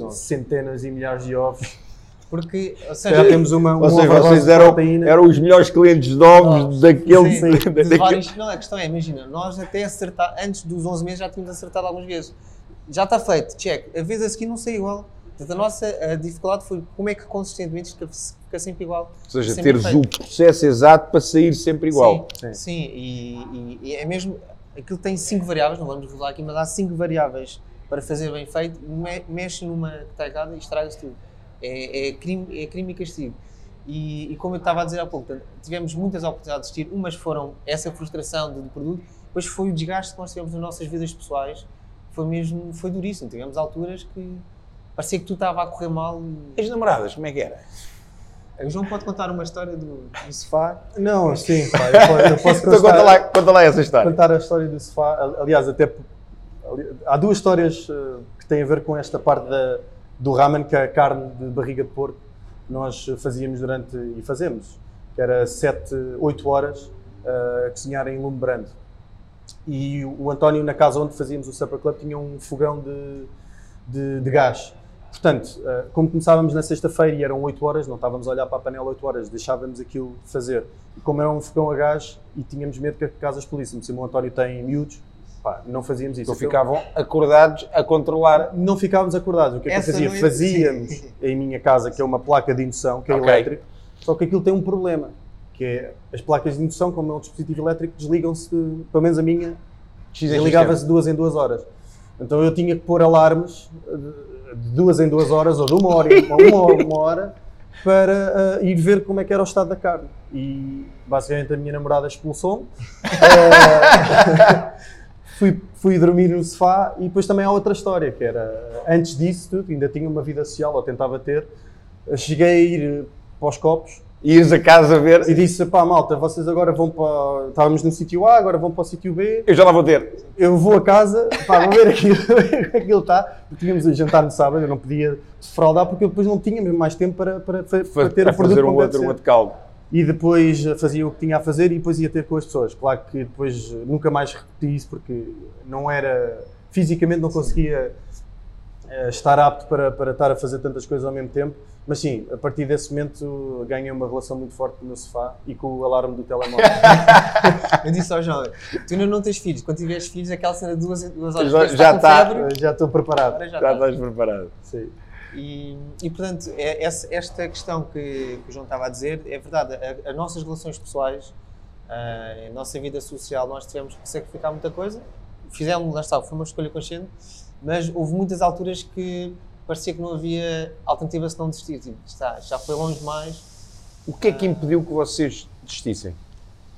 Speaker 3: ovos.
Speaker 1: centenas e milhares de ovos.
Speaker 3: Porque, ou
Speaker 1: Já
Speaker 3: seja,
Speaker 1: temos uma, uma
Speaker 2: Ou seja, vocês
Speaker 1: de
Speaker 2: eram,
Speaker 1: proteína.
Speaker 2: eram os melhores clientes de ovos daquele.
Speaker 3: Sim, de
Speaker 2: daquele-
Speaker 3: vários- não, a questão é, imagina, nós até acertar, antes dos 11 meses já tínhamos acertado algumas vezes. Já está feito, check. A vez a seguir não sai igual. Portanto, a nossa a dificuldade foi como é que consistentemente isto fica, sempre igual.
Speaker 2: Ou seja, teres
Speaker 3: feito.
Speaker 2: o processo exato para sair sempre igual.
Speaker 3: Sim,
Speaker 1: Sim.
Speaker 3: sim, e, e- e é mesmo. Aquilo tem cinco variáveis, não vamos revelar aqui, mas há cinco variáveis para fazer bem feito. Me- mexe numa que está errada e estraga-se tudo. É, é, crime, é crime e castigo. E, e como eu estava a dizer há pouco, portanto, tivemos muitas oportunidades de assistir. Umas foram essa frustração do, do produto, depois foi o desgaste que nós tivemos nas nossas vidas pessoais. Foi mesmo, foi duríssimo. Tivemos alturas que parecia que tudo estava a correr mal. e-
Speaker 2: As namoradas, como é que era?
Speaker 3: O João pode contar uma história do, do sofá.
Speaker 1: Não, sim, pá, eu, po- eu posso
Speaker 2: Então conta
Speaker 1: contar-
Speaker 2: lá, conta lá essa história.
Speaker 1: contar a história do sofá. Aliás, até ali- há duas histórias eh, que têm a ver com esta parte da, do ramen, que é a carne de barriga de porco que nós fazíamos durante e fazemos, que era 7, 8 horas eh, a cozinhar em lume brando. E o, o António, na casa onde fazíamos o Supper Club, tinha um fogão de, de, de gás. Portanto, eh, como começávamos na sexta-feira e eram 8 horas, não estávamos a olhar para a panela 8 horas, deixávamos aquilo fazer. E como era um fogão a gás e tínhamos medo que a casa explodisse, o António tem miúdos, pá, não fazíamos isso.
Speaker 2: Então ficavam acordados a controlar.
Speaker 1: não ficávamos acordados. O que é que
Speaker 3: Essa
Speaker 1: eu fazia?
Speaker 3: noite,
Speaker 1: Fazíamos
Speaker 3: sim.
Speaker 1: em minha casa, que é uma placa de indução, que é
Speaker 2: Ok.
Speaker 1: elétrico, só que aquilo tem um problema, que é as placas de indução, como é um dispositivo elétrico, desligam-se, pelo menos a minha, desligava-se de duas em duas horas. Então eu tinha que pôr alarmes eh, de duas em duas horas, ou de uma hora em uma, uma, uma hora, para eh, ir ver como é que era o estado da carne. E basicamente a minha namorada expulsou-me. Eh, fui, fui dormir no sofá e depois também há outra história, que era, antes disso tudo, ainda tinha uma vida social, ou tentava ter, cheguei a ir eh, para os copos
Speaker 2: Ias a casa ver.
Speaker 1: e disse, pá malta, vocês agora vão para... Estávamos no sítio A, agora vão para o sítio B,
Speaker 2: Eu já lá vou ter.
Speaker 1: eu vou a casa, pá, vou ver aquilo, é ele está, porque tínhamos a jantar no sábado, eu não podia defraudar porque eu depois não tinha mesmo mais tempo para, para, para,
Speaker 2: Fa-
Speaker 1: ter
Speaker 2: a
Speaker 1: o produto
Speaker 2: fazer um outro, um outro caldo.
Speaker 1: E depois fazia o que tinha a fazer e depois ia ter com as pessoas. Claro que depois nunca mais repeti isso porque não era. fisicamente não conseguia eh, estar apto para, para estar a fazer tantas coisas ao mesmo tempo. Mas sim, a partir desse momento ganhei uma relação muito forte com o meu sofá e com o alarme do telemóvel.
Speaker 3: Eu disse ao João, tu ainda não tens filhos, quando tiveres filhos, aquela cena de duas, duas horas,
Speaker 2: Já- já
Speaker 3: com
Speaker 2: tá.
Speaker 3: febre,
Speaker 1: Eh, Já estou preparado.
Speaker 3: já
Speaker 2: Já
Speaker 3: está.
Speaker 2: estás preparado.
Speaker 1: Sim.
Speaker 3: E, e, portanto, é- essa- esta questão que, que o João estava a dizer é verdade. A- As nossas relações pessoais, a nossa vida social, nós tivemos que sacrificar muita coisa. Fizemos, lá está, foi uma escolha consciente, mas houve muitas alturas que parecia que não havia alternativa se não desistir. Tipo, está, já foi longe demais.
Speaker 2: O que é que impediu que vocês desistissem?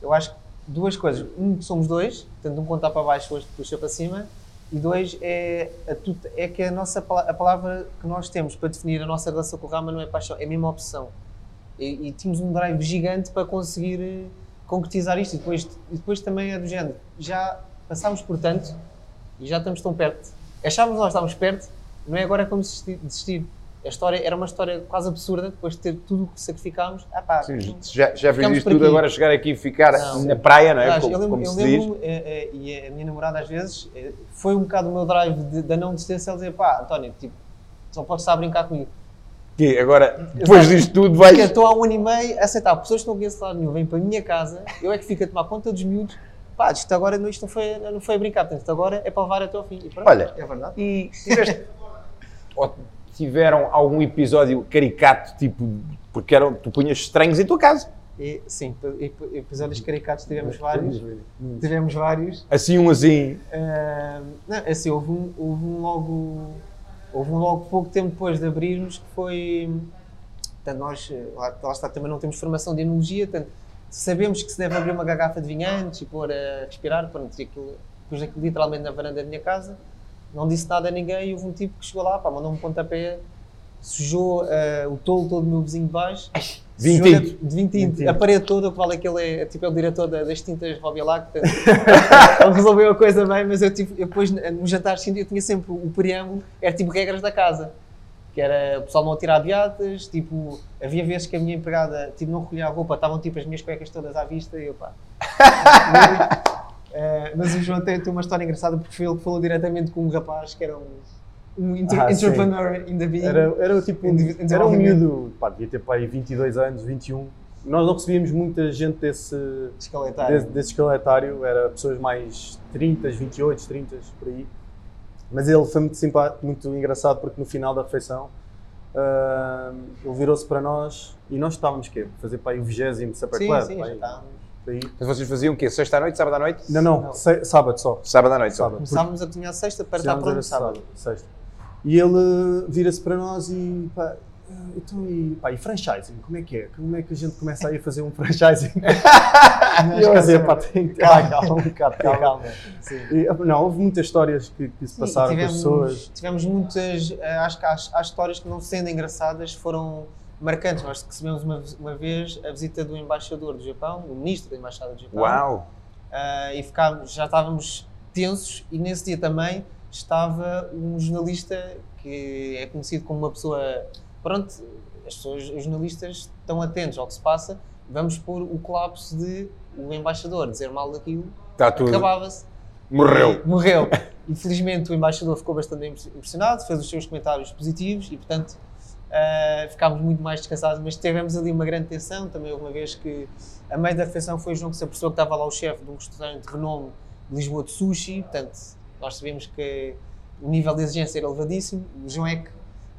Speaker 3: Eu acho que duas coisas. Um, somos dois, portanto, um contar para baixo, outro puxa para cima. E dois, é, a é que a, nossa, a palavra que nós temos para definir a nossa relação com o Rama não é paixão, é mesmo opção. E, e tínhamos um drive gigante para conseguir eh, concretizar isto. E depois, e depois também é do género, já passámos por tanto e já estamos tão perto. Achávamos que nós estávamos perto, não é agora como desistir. desistir. A história era uma história quase absurda, depois de ter tudo o que sacrificámos. Ah, pá,
Speaker 2: Sim, já, já
Speaker 3: por
Speaker 2: tudo,
Speaker 3: aqui.
Speaker 2: agora chegar aqui e ficar
Speaker 3: Não.
Speaker 2: na praia, não é?
Speaker 3: Aliás,
Speaker 2: como
Speaker 3: eu lembro,
Speaker 2: como
Speaker 3: eu
Speaker 2: se diz.
Speaker 3: lembro eh, eh, e a minha namorada às vezes eh, foi um bocado o meu drive de- da não desistência, ela dizer pá, António, tipo, só podes estar a brincar comigo.
Speaker 2: Que agora, depois
Speaker 3: Exato.
Speaker 2: disto tudo,
Speaker 3: Porque eu
Speaker 2: vais.
Speaker 3: estou há um ano e meio a aceitar pessoas que não conheço lado nenhum, vêm para a minha casa, eu é que fico a tomar conta dos miúdos, pá, isto agora não, isto não, foi, não foi a brincar, portanto, isto agora é para levar até ao fim. E pronto,
Speaker 2: Olha,
Speaker 3: é verdade.
Speaker 2: E tiveste, ou tiveram algum episódio caricato, tipo, porque eram, tu punhas estranhos em tua casa.
Speaker 3: E, sim, ep- episódios caricatos tivemos vários. Tivemos vários.
Speaker 2: Assim, um assim.
Speaker 3: Ah, não, assim, houve um, houve um logo. Houve um logo pouco tempo depois de abrirmos que foi. Portanto, nós, lá, lá está, também não temos formação de enologia, portanto, sabemos que se deve abrir uma garrafa de vinho antes e pôr a respirar. Pronto, aquilo, pus aquilo literalmente na varanda da minha casa, não disse nada a ninguém e houve um tipo que chegou lá, pá, mandou-me um pontapé, sujou ah, o tolo todo do meu vizinho de baixo.
Speaker 2: Vinho
Speaker 3: sujou
Speaker 2: tinto.
Speaker 3: De vinho tinto. A parede toda, o que vale é que ele é, tipo, é o diretor da- das tintas Robilac, portanto, ele resolveu a coisa bem, mas eu, tive, eu depois no jantar seguinte, eu tinha sempre o preâmbulo, era tipo regras da casa. Que era o pessoal não tirar beatas, tipo, havia vezes que a minha empregada tipo, não recolhia a roupa, estavam tipo as minhas cuecas todas à vista e eu pá. Eh, mas o João tem, tem uma história engraçada porque foi ele que falou diretamente com um rapaz que era um, um inter-
Speaker 1: Ah, sim.
Speaker 3: entrepreneur in the being.
Speaker 1: Era, era tipo,
Speaker 3: em
Speaker 1: era um miúdo, pá, devia ter pá, aí 22 anos, 21. Nós não recebíamos muita gente desse,
Speaker 3: Escaletário.
Speaker 1: desse, desse escaletário, era pessoas mais 30, 28, 30, por aí. Mas ele foi muito simpático, muito engraçado, porque no final da refeição ah, ele virou-se para nós e nós estávamos quê? Fazer para aí o 20 Supper
Speaker 3: Sim,
Speaker 1: Club.
Speaker 3: sim,
Speaker 1: pá,
Speaker 3: já estávamos.
Speaker 1: Por aí.
Speaker 2: Mas vocês faziam o quê? Sexta à noite, sábado à noite?
Speaker 1: Não, não,
Speaker 3: Não.
Speaker 1: sábado só.
Speaker 2: Sábado à noite. só.
Speaker 1: Sábado.
Speaker 3: Começávamos a cozinhar sexta para estar pronto sábado.
Speaker 1: sexta. E ele vira-se para nós e pá, "Ah, então e, pá, e franchising, como é que é? Como é que a gente começa aí a fazer um franchising? e eu a dizer, pá, tem que ter
Speaker 3: Calma.
Speaker 1: calma, um bocado, calma.
Speaker 3: Calma. Sim.
Speaker 1: E, não, houve muitas histórias que, que se
Speaker 3: Sim,
Speaker 1: passaram
Speaker 3: e
Speaker 1: com as pessoas.
Speaker 3: Tivemos muitas, eh, acho que há, há histórias que não sendo engraçadas foram marcantes. Nós recebemos uma, uma vez a visita do embaixador do Japão, o ministro da embaixada do Japão.
Speaker 2: Uau!
Speaker 3: Ah, e ficámos, já estávamos tensos e nesse dia também estava um jornalista que é conhecido como uma pessoa, pronto, as pessoas, os jornalistas estão atentos ao que se passa, vamos pôr o colapso de o embaixador dizer mal daquilo,
Speaker 2: Está tudo.
Speaker 3: acabava-se.
Speaker 2: Morreu.
Speaker 3: E morreu. Infelizmente o embaixador ficou bastante impressionado, fez os seus comentários positivos e, portanto, ah, ficámos muito mais descansados. Mas tivemos ali uma grande tensão. Também uma vez que, a meio da refeição, foi o João que se apercebeu que estava lá o chefe de um restaurante de renome de Lisboa de sushi. Portanto, nós sabemos que o nível de exigência era elevadíssimo. O João é que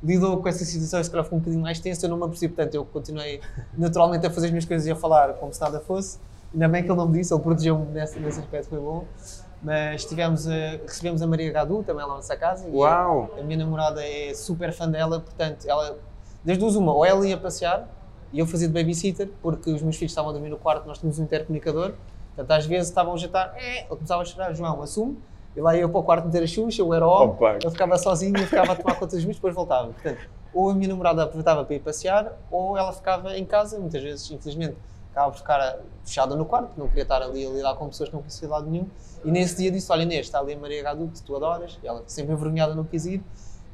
Speaker 3: lidou com essa situação e se calhar ficou um bocadinho mais tenso. Eu não me apercebi, portanto, eu continuei naturalmente a fazer as minhas coisas e a falar como se nada fosse. Ainda bem que ele não me disse, ele protegeu-me nesse, nesse aspecto, foi bom. Mas tivemos a, recebemos a Maria Gadu também lá na nossa casa. e
Speaker 2: Uau!
Speaker 3: a minha namorada é super fã dela, portanto, ela, das duas, uma, ou ela ia passear e eu fazia de babysitter, porque os meus filhos estavam a dormir no quarto, nós tínhamos um intercomunicador. Portanto, às vezes estavam a jantar, é, ele começava a chorar, João, assume. E lá ia eu para o quarto meter a Xuxa, eu era o homem, eu ficava sozinho, eu ficava a tomar conta dos meus, depois voltava. Portanto, ou a minha namorada aproveitava para ir passear, ou ela ficava em casa, muitas vezes, infelizmente, acaba por ficar fechada no quarto, não queria estar ali a lidar com pessoas que não conhecia de lado nenhum. E nesse dia disse: Olha, Inês, está ali a Maria Gadu, que tu adoras, e ela sempre envergonhada não quis ir.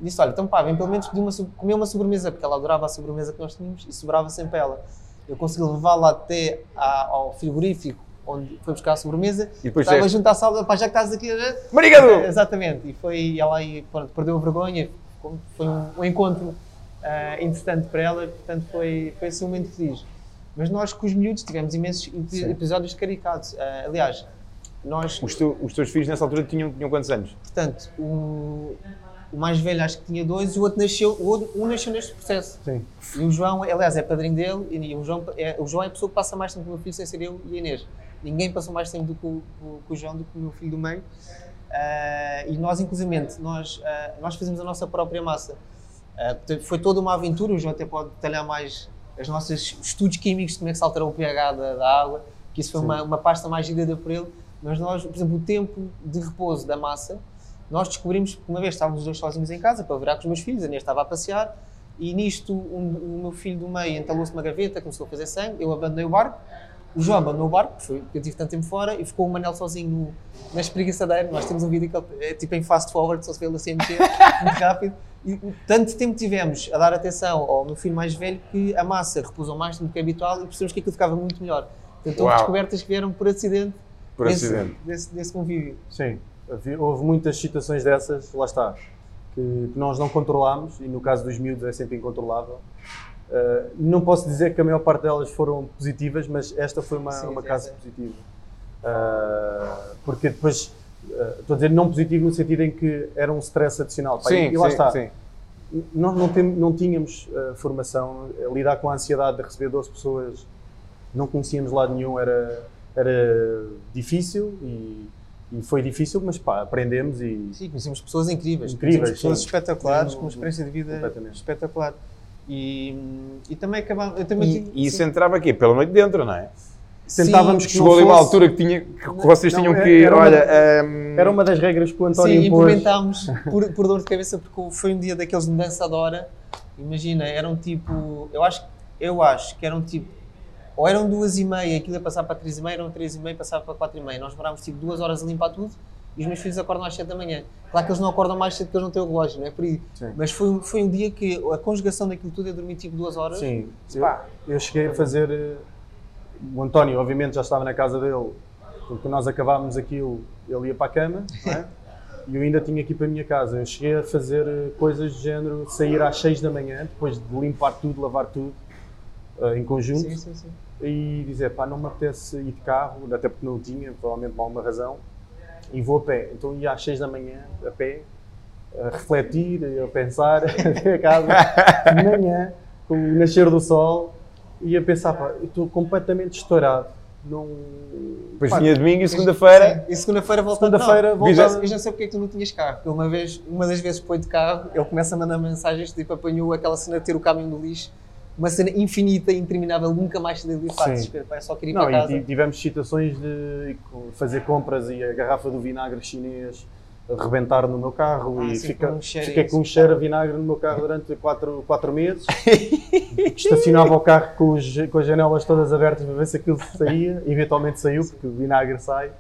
Speaker 3: E disse: Olha, então pá, vem pelo menos pedir uma, comer uma sobremesa, porque ela adorava a sobremesa que nós tínhamos e sobrava sempre ela. Eu consegui levá-la até à- ao frigorífico, onde foi buscar a sobremesa.
Speaker 2: E depois
Speaker 3: Estava junto à sala, pá, já que estás aqui. eh,
Speaker 2: Marigadu!
Speaker 3: Exatamente, e foi ela aí, pronto, perdeu a vergonha, foi um, um encontro ah, interessante para ela, portanto foi, foi assim um momento feliz. Mas nós com os miúdos tivemos imensos
Speaker 1: Sim.
Speaker 3: episódios caricados. Ah, aliás, nós,
Speaker 2: Os, os teus filhos nessa altura tinham, tinham quantos anos?
Speaker 3: portanto, o, o mais velho acho que tinha dois, o outro nasceu, o outro, um nasceu neste processo.
Speaker 1: Sim.
Speaker 3: E o João, aliás, é padrinho dele, e o João é, o João é a pessoa que passa mais tempo com o meu filho sem ser eu e a Inês. Ninguém passou mais tempo do que o, com o João do que o meu filho do meio. Ah, e nós, inclusivamente, nós, ah, nós fazemos a nossa própria massa. Portanto, foi toda uma aventura, o João até pode detalhar mais os nossos estudos químicos, como é que se alterou o pH da, da água, que isso foi
Speaker 1: Sim.
Speaker 3: uma, uma pasta mais girada por ele. Mas nós, por exemplo, o tempo de repouso da massa, nós descobrimos que uma vez estávamos os dois sozinhos em casa para virar com os meus filhos, a Inês estava a passear, e nisto um- o meu filho do meio entalou-se numa gaveta, começou a fazer sangue, eu abandonei o barco, o João abandonou o barco, porque eu tive tanto tempo fora, e ficou o Manel sozinho no, na espreguiçadeira. Nós temos um vídeo que ele, é tipo em fast forward, só se vê ele assim a mexer, muito rápido. E tanto tempo tivemos a dar atenção ao meu filho mais velho que a massa repousou mais do que é habitual e percebemos que aquilo ficava muito melhor. Houve
Speaker 2: Uau.
Speaker 3: descobertas que vieram por acidente,
Speaker 2: Por
Speaker 3: desse,
Speaker 2: acidente.
Speaker 3: Desse, desse convívio.
Speaker 1: Sim, havia- houve muitas situações dessas, lá está, que, que nós não controlámos e no caso dos miúdos é sempre incontrolável. Uh, não posso dizer que a maior parte delas foram positivas, mas esta foi uma,
Speaker 3: Sim,
Speaker 1: uma casa positiva. Uh, porque depois, uh, estou a dizer não positivo no sentido em que era um stress adicional. Pá,
Speaker 2: Sim,
Speaker 1: e lá
Speaker 2: sim,
Speaker 1: está.
Speaker 2: sim.
Speaker 1: Nós não, tem- não tínhamos uh, formação lidar com a ansiedade de receber 12 pessoas não conhecíamos lado nenhum, era, era difícil e, e foi difícil, mas pá, aprendemos e
Speaker 3: Sim, conhecemos pessoas incríveis,
Speaker 1: Incríveis,
Speaker 3: pessoas
Speaker 1: sim.
Speaker 3: espetaculares,
Speaker 1: Sim,
Speaker 3: com uma experiência de vida espetacular. E, e também acabamos. Eu também
Speaker 2: E,
Speaker 3: tive-
Speaker 2: e isso
Speaker 3: sim.
Speaker 2: entrava aqui, pela noite dentro, não é?
Speaker 1: tentávamos que
Speaker 2: Chegou ali uma altura que, tinha, que vocês
Speaker 1: Não,
Speaker 2: tinham
Speaker 1: era-
Speaker 2: que,
Speaker 1: era uma-
Speaker 2: olha, hum,
Speaker 1: Era uma das regras que o António
Speaker 3: Sim,
Speaker 1: impôs.
Speaker 3: implementámos por, por dor de cabeça, porque foi um dia daqueles de mudança de hora. Imagina, eram tipo. Eu acho, eu acho que eram tipo. Ou eram duas e meia, aquilo ia passar para três e meia, eram três e meia, passava para quatro e meia. Nós demorámos tipo duas horas a limpar tudo e os meus filhos acordam às sete da manhã. Claro que eles não acordam mais cedo porque eles não têm o relógio, não é por aí.
Speaker 1: Sim.
Speaker 3: Mas foi, um- foi um dia que a conjugação daquilo tudo é dormir tipo duas horas.
Speaker 1: Sim, eu, eu cheguei a fazer. eh, O António, obviamente, já estava na casa dele, porque nós acabámos aquilo, ele ia para a cama, não é? e eu ainda tinha ir para a minha casa. Eu cheguei a fazer eh, coisas de género, sair às 6 da manhã, depois de limpar tudo, lavar tudo, eh, em conjunto,
Speaker 3: sim, sim. sim.
Speaker 1: e dizer, pá, não me apetece ir de carro, até porque não tinha, provavelmente por alguma razão, e vou a pé. Então ia às 6 da manhã, a pé, a refletir, a pensar, até a casa, de manhã, com o nascer do sol, e a pensar, pá, eu estou completamente estourado. Não...
Speaker 2: depois
Speaker 1: Pá,
Speaker 2: vinha domingo e segunda-feira,
Speaker 3: E segunda-feira voltava.
Speaker 1: Segunda-feira
Speaker 3: Não,
Speaker 1: voltava-
Speaker 3: Eu já sei porque é que tu não tinhas carro. Porque uma, vez, uma das vezes que foi de carro, ele começa a mandar mensagens tipo apanhou aquela cena de ter o caminho do lixo. Uma cena infinita e interminável, nunca mais
Speaker 1: Sim.
Speaker 3: desespero, pá, é só querer ir
Speaker 1: Não,
Speaker 3: para
Speaker 1: e
Speaker 3: casa.
Speaker 1: ti- tivemos situações de fazer compras e a garrafa do vinagre chinês rebentar no meu carro
Speaker 3: Ah,
Speaker 1: e
Speaker 3: sim,
Speaker 1: fica,
Speaker 3: com um cheiro
Speaker 1: fiquei com um cheiro a vinagre no meu carro durante 4 quatro, meses. Estacionava o carro com, os- com as janelas todas abertas para ver se aquilo saía. Eventualmente saiu, porque o vinagre sai.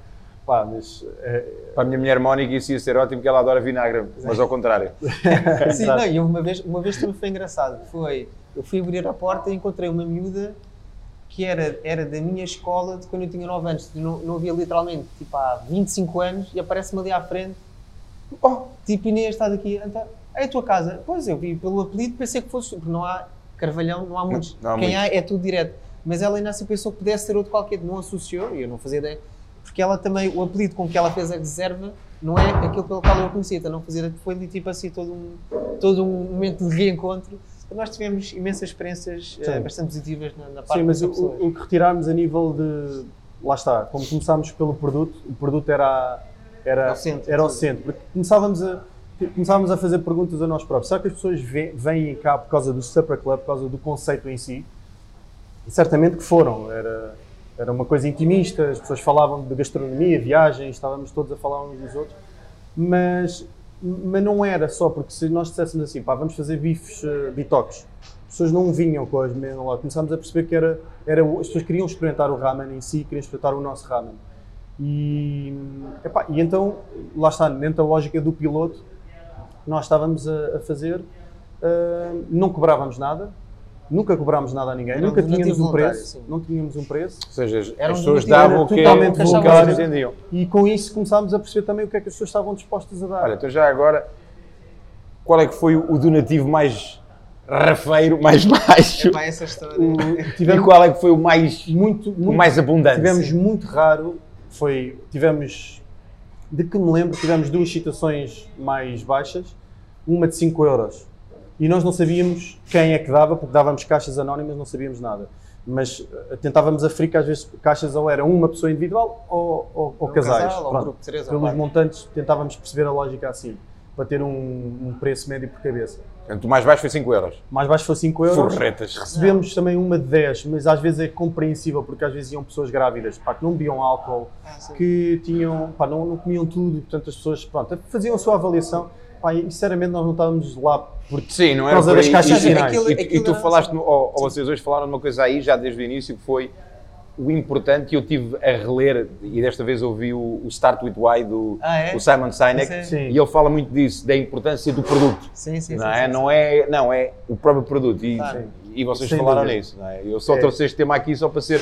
Speaker 1: Pá, mas é,
Speaker 2: para a minha mulher Mónica isso ia ser ótimo, porque ela adora vinagre, mas ao contrário.
Speaker 3: Sim, não, e uma vez, uma vez também foi engraçado. Foi, eu fui abrir a porta e encontrei uma miúda que era, era da minha escola de quando eu tinha 9 anos. Não, não via literalmente, tipo, há 25 anos e aparece-me ali à frente. Oh, tipo, Inês, estás aqui. Então, é a tua casa? Pois, eu vi pelo apelido, pensei que fosse, porque não há Carvalhão, não há muitos.
Speaker 2: não há
Speaker 3: Quem
Speaker 2: muitos.
Speaker 3: há é tudo direto. Mas ela ainda assim pensou que pudesse ser outro qualquer, não associou, e eu não fazia ideia. Porque ela também, o apelido com que ela fez a reserva não é aquilo pelo qual eu a conhecia, então não fazia, foi ali tipo assim todo um, todo um momento de reencontro. Então nós tivemos imensas experiências
Speaker 1: Sim.
Speaker 3: bastante positivas na, na parte
Speaker 1: Sim, mas o, o- que retirámos a nível de. Lá está, como começámos pelo produto, o produto era, era,
Speaker 3: Era o centro,
Speaker 1: era o centro. Porque começávamos a, começávamos a fazer perguntas a nós próprios. Será que as pessoas vê- vêm cá por causa do Supper Club, por causa do conceito em si? E certamente que foram. Era, era uma coisa intimista, as pessoas falavam de gastronomia, viagens, estávamos todos a falar uns dos outros. Mas, mas não era só, porque se nós disséssemos assim, pá, vamos fazer bifes uh, bitoques, as pessoas não vinham com as mesmas lá. Começámos a perceber que era, era, as pessoas queriam experimentar o ramen em si, queriam experimentar o nosso ramen. E, epá, e então, lá está, dentro da lógica do piloto, nós estávamos a, a fazer, uh, não cobrávamos nada, nunca cobrámos nada a ninguém,
Speaker 3: Era um
Speaker 1: nunca
Speaker 3: donativo
Speaker 1: tínhamos um preço,
Speaker 3: sim.
Speaker 1: não tínhamos um preço.
Speaker 2: Ou seja,
Speaker 3: Era
Speaker 2: as
Speaker 3: um
Speaker 2: pessoas davam o que
Speaker 1: totalmente
Speaker 2: o que entendiam.
Speaker 1: E com isso começámos a perceber também o que é que as pessoas estavam dispostas a dar.
Speaker 2: Olha, então já agora, qual é que foi o donativo mais rafeiro, mais baixo?
Speaker 3: Essa história.
Speaker 1: O-
Speaker 2: E
Speaker 1: tivemos
Speaker 2: qual é que foi o mais,
Speaker 1: muito,
Speaker 2: o
Speaker 1: muito
Speaker 2: mais abundante?
Speaker 1: tivemos muito raro, foi, tivemos, de que me lembro, tivemos duas situações mais baixas, uma de 5 euros. E nós não sabíamos quem é que dava, porque dávamos caixas anónimas, não sabíamos nada. Mas eh, tentávamos aferir que às vezes caixas ou era uma pessoa individual ou, ou, ou
Speaker 3: Um
Speaker 1: casais.
Speaker 3: casal, ou
Speaker 1: Pronto.
Speaker 3: grupo de três ou
Speaker 1: Pelos montantes tentávamos perceber a lógica assim, para ter um, um preço médio por cabeça.
Speaker 2: Portanto, o mais baixo foi 5 euros.
Speaker 1: Mais baixo foi 5 euros.
Speaker 2: Forretas.
Speaker 1: Recebemos também uma de 10, mas às vezes é compreensível, porque às vezes iam pessoas grávidas pá, que não bebiam álcool,
Speaker 3: Ah,
Speaker 1: que tinham, pá, não, não comiam tudo, portanto as pessoas pronto, faziam a sua avaliação. Pá, e sinceramente nós não estávamos lá por
Speaker 2: Sim, não
Speaker 1: por
Speaker 2: era
Speaker 1: causa
Speaker 2: por
Speaker 1: das
Speaker 2: aí.
Speaker 1: caixas
Speaker 2: E-
Speaker 1: finais.
Speaker 3: aquilo-
Speaker 2: E, e tu
Speaker 3: era-
Speaker 2: falaste, ou, ou vocês hoje falaram de uma coisa aí, já desde o início, que foi o importante, e eu tive a reler, e desta vez ouvi o, o Start With Why do
Speaker 3: Ah, é?
Speaker 2: o Simon Sinek,
Speaker 3: Sim.
Speaker 1: Sim.
Speaker 2: e ele fala muito disso, da importância do produto.
Speaker 3: Sim, sim,
Speaker 2: não
Speaker 3: sim,
Speaker 2: é?
Speaker 3: sim,
Speaker 2: não é? Não, é o próprio produto. E,
Speaker 3: Claro.
Speaker 2: e vocês
Speaker 1: Sem
Speaker 2: falaram
Speaker 1: dúvida.
Speaker 2: nisso, não é? Eu só
Speaker 1: É.
Speaker 2: trouxe este tema aqui só para ser,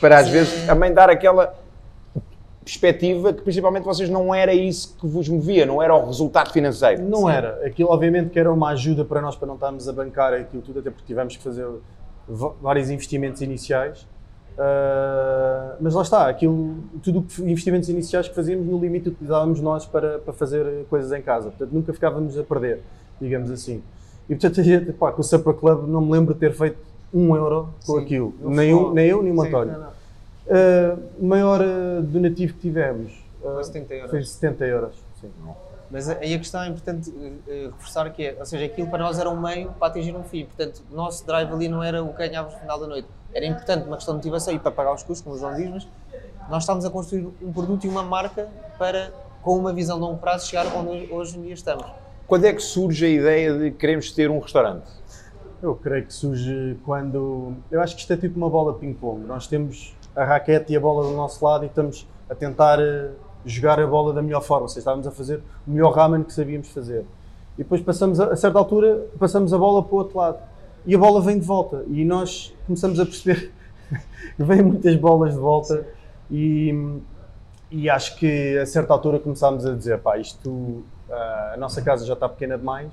Speaker 2: para às vezes também dar aquela perspectiva que principalmente vocês não era isso que vos movia, não era o resultado financeiro.
Speaker 1: Não era. Aquilo, obviamente, que era uma ajuda para nós, para não estarmos a bancar aquilo tudo, até porque tivemos que fazer vários investimentos iniciais. Ah, mas lá está, aquilo, tudo que investimentos iniciais que fazíamos, no limite utilizávamos nós para, para fazer coisas em casa. Portanto, nunca ficávamos a perder, digamos assim. E portanto, a gente, pá, com o Supper Club não me lembro de ter feito um euro com
Speaker 3: Sim,
Speaker 1: aquilo. Nem, um, nem eu, nem o
Speaker 3: Sim,
Speaker 1: António.
Speaker 3: não, não.
Speaker 1: Uh, o maior uh, donativo que tivemos uh,
Speaker 3: Foi 70 euros.
Speaker 1: foi 70 euros. Sim.
Speaker 3: Mas aí a questão é importante eh, eh, reforçar que é, ou seja, aquilo para nós era um meio para atingir um fim. Portanto, o nosso drive ali não era o que ganhávamos no final da noite. Era importante uma questão de motivação e para pagar os custos, como o João diz, mas nós estávamos a construir um produto e uma marca para, com uma visão de longo prazo, chegar onde hoje em dia estamos.
Speaker 2: Quando é que surge a ideia de queremos ter um restaurante?
Speaker 1: Eu creio que surge quando. Eu acho que isto é tipo uma bola ping-pong. Nós temos a raquete e a bola do nosso lado e estamos a tentar uh, jogar a bola da melhor forma. Ou seja, estávamos a fazer o melhor ramen que sabíamos fazer. E depois passamos, a, a certa altura, passamos a bola para o outro lado. E a bola vem de volta. E nós começamos a perceber que vêm muitas bolas de volta. E, e acho que a certa altura começámos a dizer: pá, isto. uh, a nossa casa já está pequena demais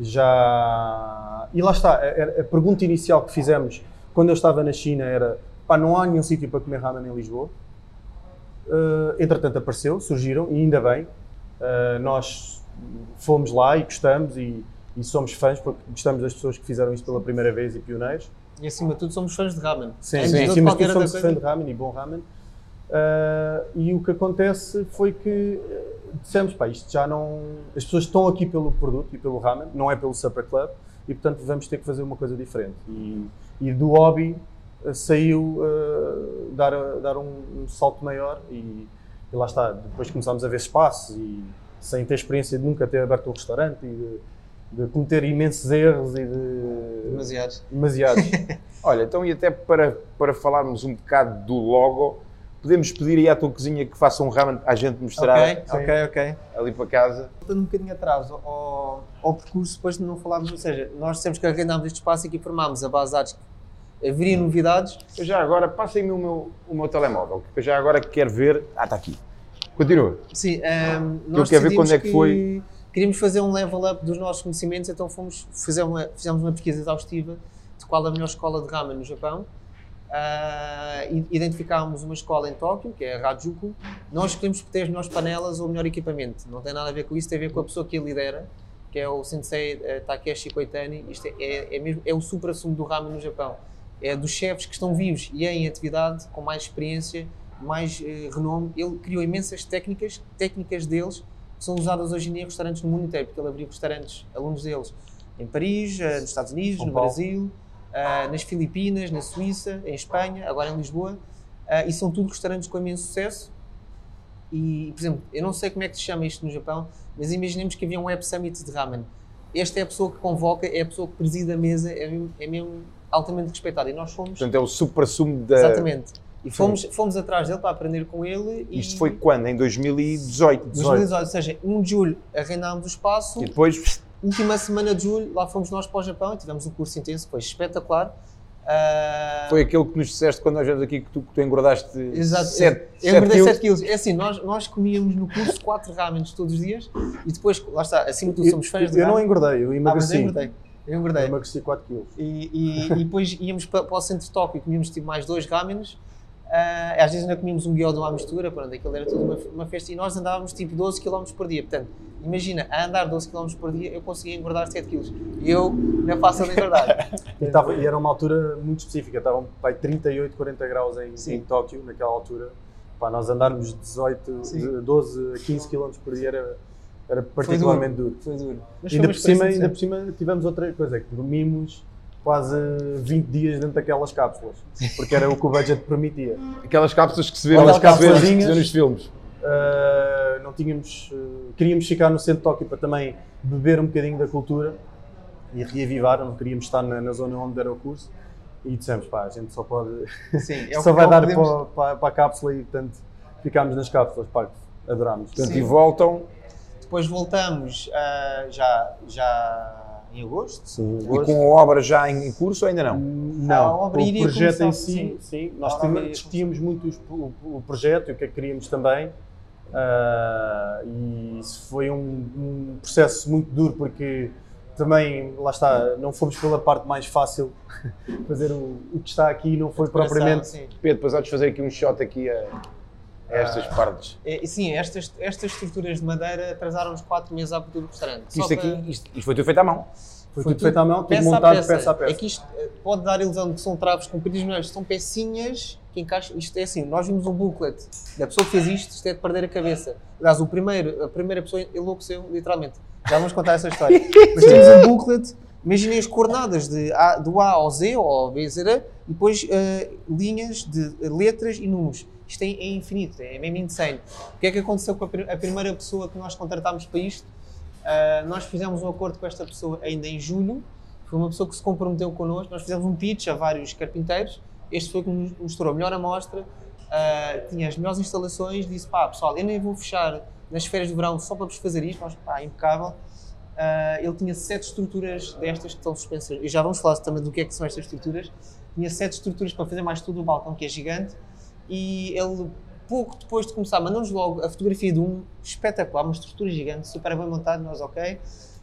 Speaker 1: já. E lá está, a, a, pergunta inicial que fizemos quando eu estava na China era: pá, não há nenhum sítio para comer ramen em Lisboa. Uh, entretanto, apareceu, surgiram, e ainda bem. Uh, nós fomos lá e gostamos, e, e, somos fãs, porque gostamos das pessoas que fizeram isto pela primeira vez e pioneiros.
Speaker 3: E acima de tudo, somos fãs de ramen.
Speaker 1: Sim, sim,
Speaker 3: de
Speaker 1: acima de tudo, somos fãs de ramen e bom ramen. Uh, e o que acontece foi que dissemos, pá, isto já não. As pessoas estão aqui pelo produto e pelo ramen, não é pelo Supper Club, e portanto vamos ter que fazer uma coisa diferente. E, e do hobby saiu uh, dar, dar um, um, salto maior, e, e, lá está. Depois começámos a ver espaços, e sem ter experiência de nunca ter aberto um restaurante, e de, de cometer imensos erros e de.
Speaker 3: Demasiados.
Speaker 1: Demasiados.
Speaker 2: Olha, então e até para, para falarmos um bocado do logo, podemos pedir aí à tua cozinha que faça um ramen à gente mostrar
Speaker 3: Ok, ok, ok.
Speaker 2: ali para casa.
Speaker 3: Voltando um bocadinho atrás ao, ao percurso, depois de não falarmos, ou seja, nós sempre que arrendámos este espaço e que formámos a base de que haveria novidades.
Speaker 2: Eu já agora, passem-me o meu, o meu telemóvel, que eu já agora quero ver. Ah, está aqui. Continua.
Speaker 3: Sim, um, nós
Speaker 2: quero ver quando é que foi.
Speaker 3: Queríamos fazer um level up dos nossos conhecimentos, então fomos fazer uma, fizemos uma pesquisa exaustiva de qual a melhor escola de ramen no Japão. Uh, identificámos uma escola em Tóquio, que é a Rajuku. Nós escolhemos ter as melhores panelas ou o melhor equipamento. Não tem nada a ver com isso, tem a ver com a pessoa que a lidera, que é o sensei uh, Takeshi Koitani. Isto é, é, é, mesmo, é o supra-sumo do ramen no Japão. É dos chefes que estão vivos e em atividade, com mais experiência, mais uh, renome. Ele criou imensas técnicas, técnicas deles, que são usadas hoje em dia em restaurantes no mundo inteiro, porque ele abriu restaurantes, alunos deles, em Paris, uh, nos Estados Unidos,
Speaker 1: São
Speaker 3: no
Speaker 1: Paulo.
Speaker 3: Brasil, uh, nas Filipinas, na Suíça, em Espanha, agora em Lisboa, uh, e são tudo restaurantes com imenso sucesso. E, por exemplo, eu não sei como é que se chama isto no Japão, mas imaginemos que havia um Web Summit de ramen. Esta é a pessoa que convoca, é a pessoa que preside a mesa, é mesmo, é mesmo altamente respeitada. E nós fomos.
Speaker 2: Portanto, é o supra-sumo da.
Speaker 3: Exatamente. E fomos, fomos atrás dele para aprender com ele. E
Speaker 2: Isto foi quando? Em 2018.
Speaker 3: 2018, ou seja, 1 de julho arrendámos o espaço.
Speaker 2: E depois.
Speaker 3: Última semana de julho, lá fomos nós para o Japão e tivemos um curso intenso, foi espetacular. Uh,
Speaker 2: Foi aquele que nos disseste quando nós vemos aqui que tu, que tu engordaste
Speaker 3: Exato.
Speaker 2: 7
Speaker 3: eu engordei 7 quilos. É assim, nós, nós comíamos no curso 4 ramens todos os dias e depois, lá está, acima de tudo, somos fãs
Speaker 1: eu,
Speaker 3: de
Speaker 1: eu não
Speaker 3: ramen.
Speaker 1: engordei, eu
Speaker 3: Ah,
Speaker 1: emagreci.
Speaker 3: engordei. Eu engordei.
Speaker 1: Eu emagreci 4 quilos.
Speaker 3: E, e, e depois íamos para, para o centro de Tóquio e comíamos tipo mais dois ramens. Uh, às vezes ainda comíamos um guião à mistura, pronto, aquilo era tudo uma, uma festa e nós andávamos tipo 12 km por dia. Portanto, imagina, a andar 12 km por dia eu conseguia engordar 7 kg. E eu não é fácil de engordar.
Speaker 1: E, tava, e era uma altura muito específica, estavam pai, 38, 40 graus em, em Tóquio, naquela altura. Pá, nós andarmos 18,
Speaker 3: Sim.
Speaker 1: de 12 a 15 km por dia era, era particularmente duro.
Speaker 3: Foi duro. Mas
Speaker 1: E
Speaker 3: foi
Speaker 1: ainda
Speaker 3: uma
Speaker 1: por, cima, ainda por cima tivemos outra coisa, é que dormimos quase 20 dias dentro daquelas cápsulas, porque era o que o budget permitia.
Speaker 2: Aquelas cápsulas que se vê,
Speaker 1: Aquelas
Speaker 2: que se vê- que se nos filmes.
Speaker 1: Uh, não tínhamos, uh, queríamos ficar no centro de Tóquio para também beber um bocadinho da cultura e reavivar, não queríamos estar na, na zona onde era o curso e dissemos, pá, a gente só pode,
Speaker 3: Sim, é o
Speaker 1: só
Speaker 3: que-
Speaker 1: vai
Speaker 3: é o
Speaker 1: dar
Speaker 3: que
Speaker 1: para,
Speaker 3: podemos-
Speaker 1: para, para a cápsula e portanto ficámos nas cápsulas, pá, adorámos.
Speaker 2: Portanto,
Speaker 3: Sim.
Speaker 2: e voltam.
Speaker 3: Depois voltamos ah, já, já em agosto.
Speaker 1: Sim,
Speaker 2: E com a obra já em curso ou ainda não?
Speaker 1: Não,
Speaker 3: A obra
Speaker 1: o projeto em si,
Speaker 3: sim.
Speaker 1: sim, nós discutíamos muito os- o, o projeto e o que é que queríamos também. ah, e isso foi um, um processo muito duro porque também, lá está, não fomos pela parte mais fácil. Fazer o, o que está aqui não foi propriamente.
Speaker 3: sim.
Speaker 2: Pedro, depois há de fazer aqui um shot aqui a, a estas partes.
Speaker 3: É, sim, estas, estas estruturas de madeira atrasaram-nos 4 meses à abertura do restaurante.
Speaker 2: Isto
Speaker 3: para-
Speaker 2: aqui, isto, isto foi tudo feito à mão.
Speaker 1: Foi, tudo feito à mão, tudo montado peça a peça.
Speaker 3: É que isto eh, pode dar a ilusão de que são travos compridos, mas são pecinhas que encaixam. Isto é assim, nós vimos um booklet da pessoa que fez isto, isto é de perder a cabeça. Aliás, o primeiro, a primeira pessoa enlouqueceu, literalmente. Já vamos contar essa história. mas temos um booklet, imaginem as coordenadas de a, do A ao Z, ou ao B, Z, e depois uh, linhas de letras e números. Isto é, é infinito, é mesmo insane. O que é que aconteceu com a, a primeira pessoa que nós contratámos para isto? Uh, nós fizemos um acordo com esta pessoa ainda em julho. Foi uma pessoa que se comprometeu connosco. Nós fizemos um pitch a vários carpinteiros. Este foi que nos mostrou a melhor amostra, uh, tinha as melhores instalações. Disse: pá, pessoal, eu nem vou fechar nas férias de verão só para vos fazer isto. Nós, pá, impecável. Uh, ele tinha sete estruturas destas que estão suspensas. E já vamos falar também do que é que são estas estruturas. Tinha sete estruturas para fazer mais tudo o balcão, que é gigante. E ele pouco depois de começar, mandou-nos logo a fotografia de um espetacular, uma estrutura gigante, super bem montado, nós ok.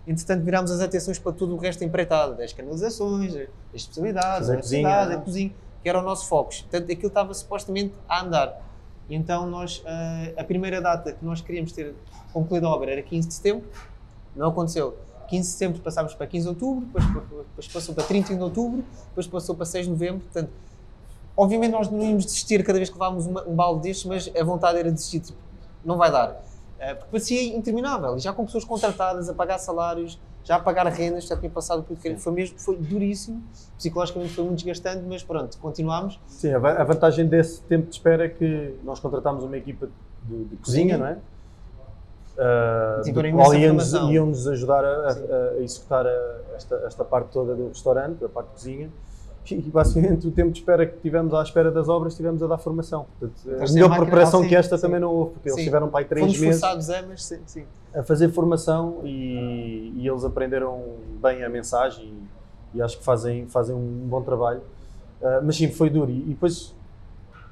Speaker 3: Entretanto, virámos as atenções para tudo o resto empreitada, das canalizações, as especialidades, a cozinha, a cozinha, que era o nosso foco. Portanto, aquilo estava supostamente a andar. E então, nós, uh, a primeira data que nós queríamos ter concluído a obra era 15 de setembro, não aconteceu. 15 de setembro passámos para 15 de outubro, depois, depois passou para 31 de outubro, depois passou para 6 de novembro, portanto, Obviamente nós não íamos desistir cada vez que levávamos uma, um balde destes, mas a vontade era desistir, tipo, não vai dar. Uh, porque parecia interminável, e já com pessoas contratadas a pagar salários, já a pagar rendas, já tinha passado por tudo foi mesmo, foi duríssimo, psicologicamente foi muito desgastante, mas pronto, continuámos.
Speaker 1: Sim, a vantagem desse tempo de espera é que nós contratámos uma equipa de, de cozinha, não é? Uh, iam-nos iam ajudar a, a, a executar a, esta, esta parte toda do restaurante, a parte de cozinha e basicamente o tempo de espera que tivemos à espera das obras, tivemos a dar formação. Portanto, a melhor preparação sim, que esta sim. também não houve, porque sim. eles tiveram para aí três Fomos meses
Speaker 3: forçados, é, mas sim, sim.
Speaker 1: a fazer formação e, e, eles aprenderam bem a mensagem e, e, acho que fazem, fazem um bom trabalho. Uh, mas sim, foi duro. E, e depois,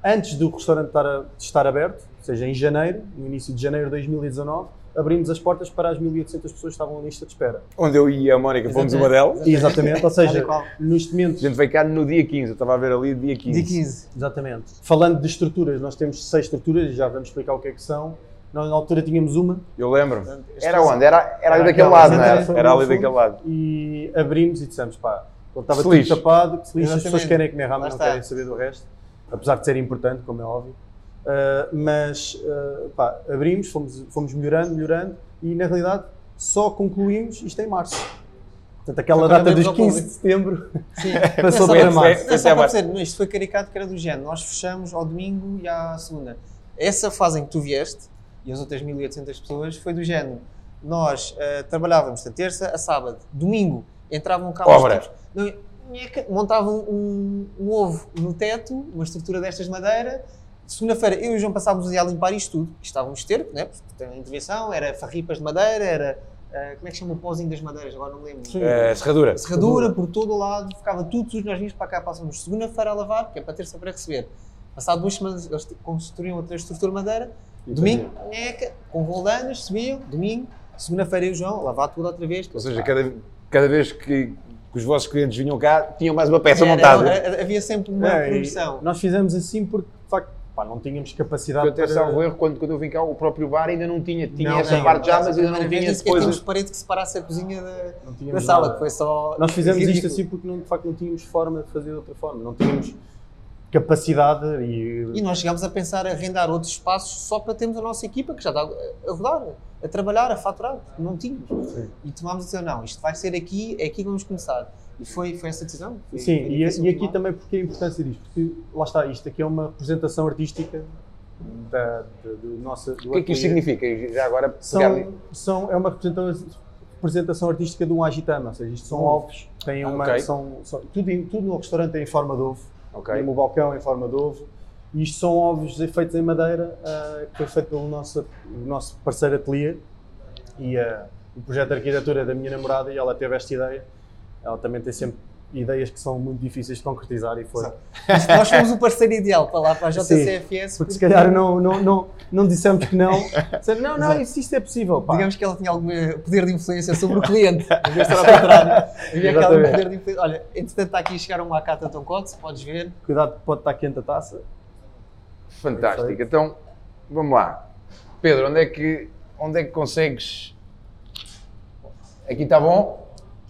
Speaker 1: antes do restaurante estar, a, estar aberto, ou seja, em janeiro, no início de janeiro de 2019, abrimos as portas para as 1.800 pessoas que estavam na lista de espera.
Speaker 2: Onde eu e a Mónica fomos uma delas.
Speaker 1: Exatamente, ou seja, neste momento...
Speaker 2: A gente veio cá no dia 15, eu estava a ver ali dia 15.
Speaker 3: Dia 15.
Speaker 1: Exatamente. Falando de estruturas, nós temos seis estruturas e já vamos explicar o que é que são. Nós na altura tínhamos uma.
Speaker 2: Eu lembro. Era onde? Era, era ali daquele lado, não era? Era ali daquele lado.
Speaker 1: E abrimos e dissemos, pá, quando estava tudo tapado, que se lixa, as pessoas querem comer realmente, não querem saber do resto. Apesar de ser importante, como é óbvio. Uh, mas, uh, pá, abrimos, fomos, fomos melhorando, melhorando e na realidade só concluímos isto em março. Portanto, aquela data dos 15 de setembro passou para março.
Speaker 3: Não, só para dizer, isto foi caricato que era do género. Nós fechamos ao domingo e à segunda. Essa fase em que tu vieste, e as outras 1.800 pessoas, foi do género. Nós uh, trabalhávamos da terça a sábado. Domingo entravam carros.
Speaker 2: Obra.
Speaker 3: Não, montavam um, um, ovo no teto, uma estrutura destas de madeira, Segunda-feira, eu e o João passávamos o dia a limpar isto tudo. Um esterco, né? porque tem a intervenção, era farripas de madeira, era. Uh, como é que chama o pozinho das madeiras? Agora não me lembro.
Speaker 2: Uh, serradura.
Speaker 3: Serradura por todo o lado, ficava tudo sujo. Nós vínhamos para cá, passamos segunda-feira a lavar, que é para terça para receber. Passado duas semanas, eles construíam outra estrutura de madeira. E domingo, neca, com roldanas, subiam. Domingo, segunda-feira, eu e o João, lavar tudo outra vez.
Speaker 2: Ou seja, cada, cada vez que, que os vossos clientes vinham cá, tinham mais uma peça era, montada.
Speaker 3: Era, havia sempre uma é, produção.
Speaker 1: Nós fizemos assim porque, de facto, Pá, não tínhamos capacidade
Speaker 2: eu até para... salvo erro, quando, quando eu vim cá, o próprio bar ainda não tinha. Tinha não, essa parte já, mas ainda não tinha depois...
Speaker 3: Tínhamos parede que separasse a cozinha da, da sala, que foi só...
Speaker 1: Nós fizemos ridículo. isto assim porque, não, de facto, não tínhamos forma de fazer de outra forma. Não tínhamos capacidade e...
Speaker 3: E nós chegámos a pensar a arrendar outros espaços só para termos a nossa equipa, que já está a rodar, a trabalhar, a faturar, não tínhamos. Sim. E tomámos a dizer, não, isto vai ser aqui, é aqui que vamos começar. E foi, foi essa decisão. Foi,
Speaker 1: Sim, foi e, e aqui também porque a importância disto, porque lá está, isto aqui é uma representação artística da, da, do nosso. Do
Speaker 2: o que é que isto significa? Já agora
Speaker 1: são, são, é uma representação, representação artística de um agitama, ou seja, isto são ovos, têm uma, okay. são, são, tudo, tudo no restaurante é em forma de ovo, okay. mesmo o balcão é em forma de ovo, e isto são ovos feitos em madeira, uh, que foi feito pelo nosso, nosso parceiro ateliê, e uh, o projeto de arquitetura da minha namorada, e ela teve esta ideia, ela também tem sempre ideias que são muito difíceis de concretizar e foi.
Speaker 3: Nós fomos o parceiro ideal para lá, para a JCFS.
Speaker 1: Sim, porque, porque se calhar não, não, não, não dissemos que não. não, não, isto, isto é possível. Pá.
Speaker 3: Digamos que ela tinha algum poder de influência sobre o cliente, em vez de ser ao contrário. Havia aquele poder de influência. Olha, entretanto está aqui a chegar uma acata tão cote, podes ver.
Speaker 1: Cuidado, pode estar quente a taça.
Speaker 2: Fantástico. Então, vamos lá. Pedro, onde é que, onde é que consegues. Aqui está bom?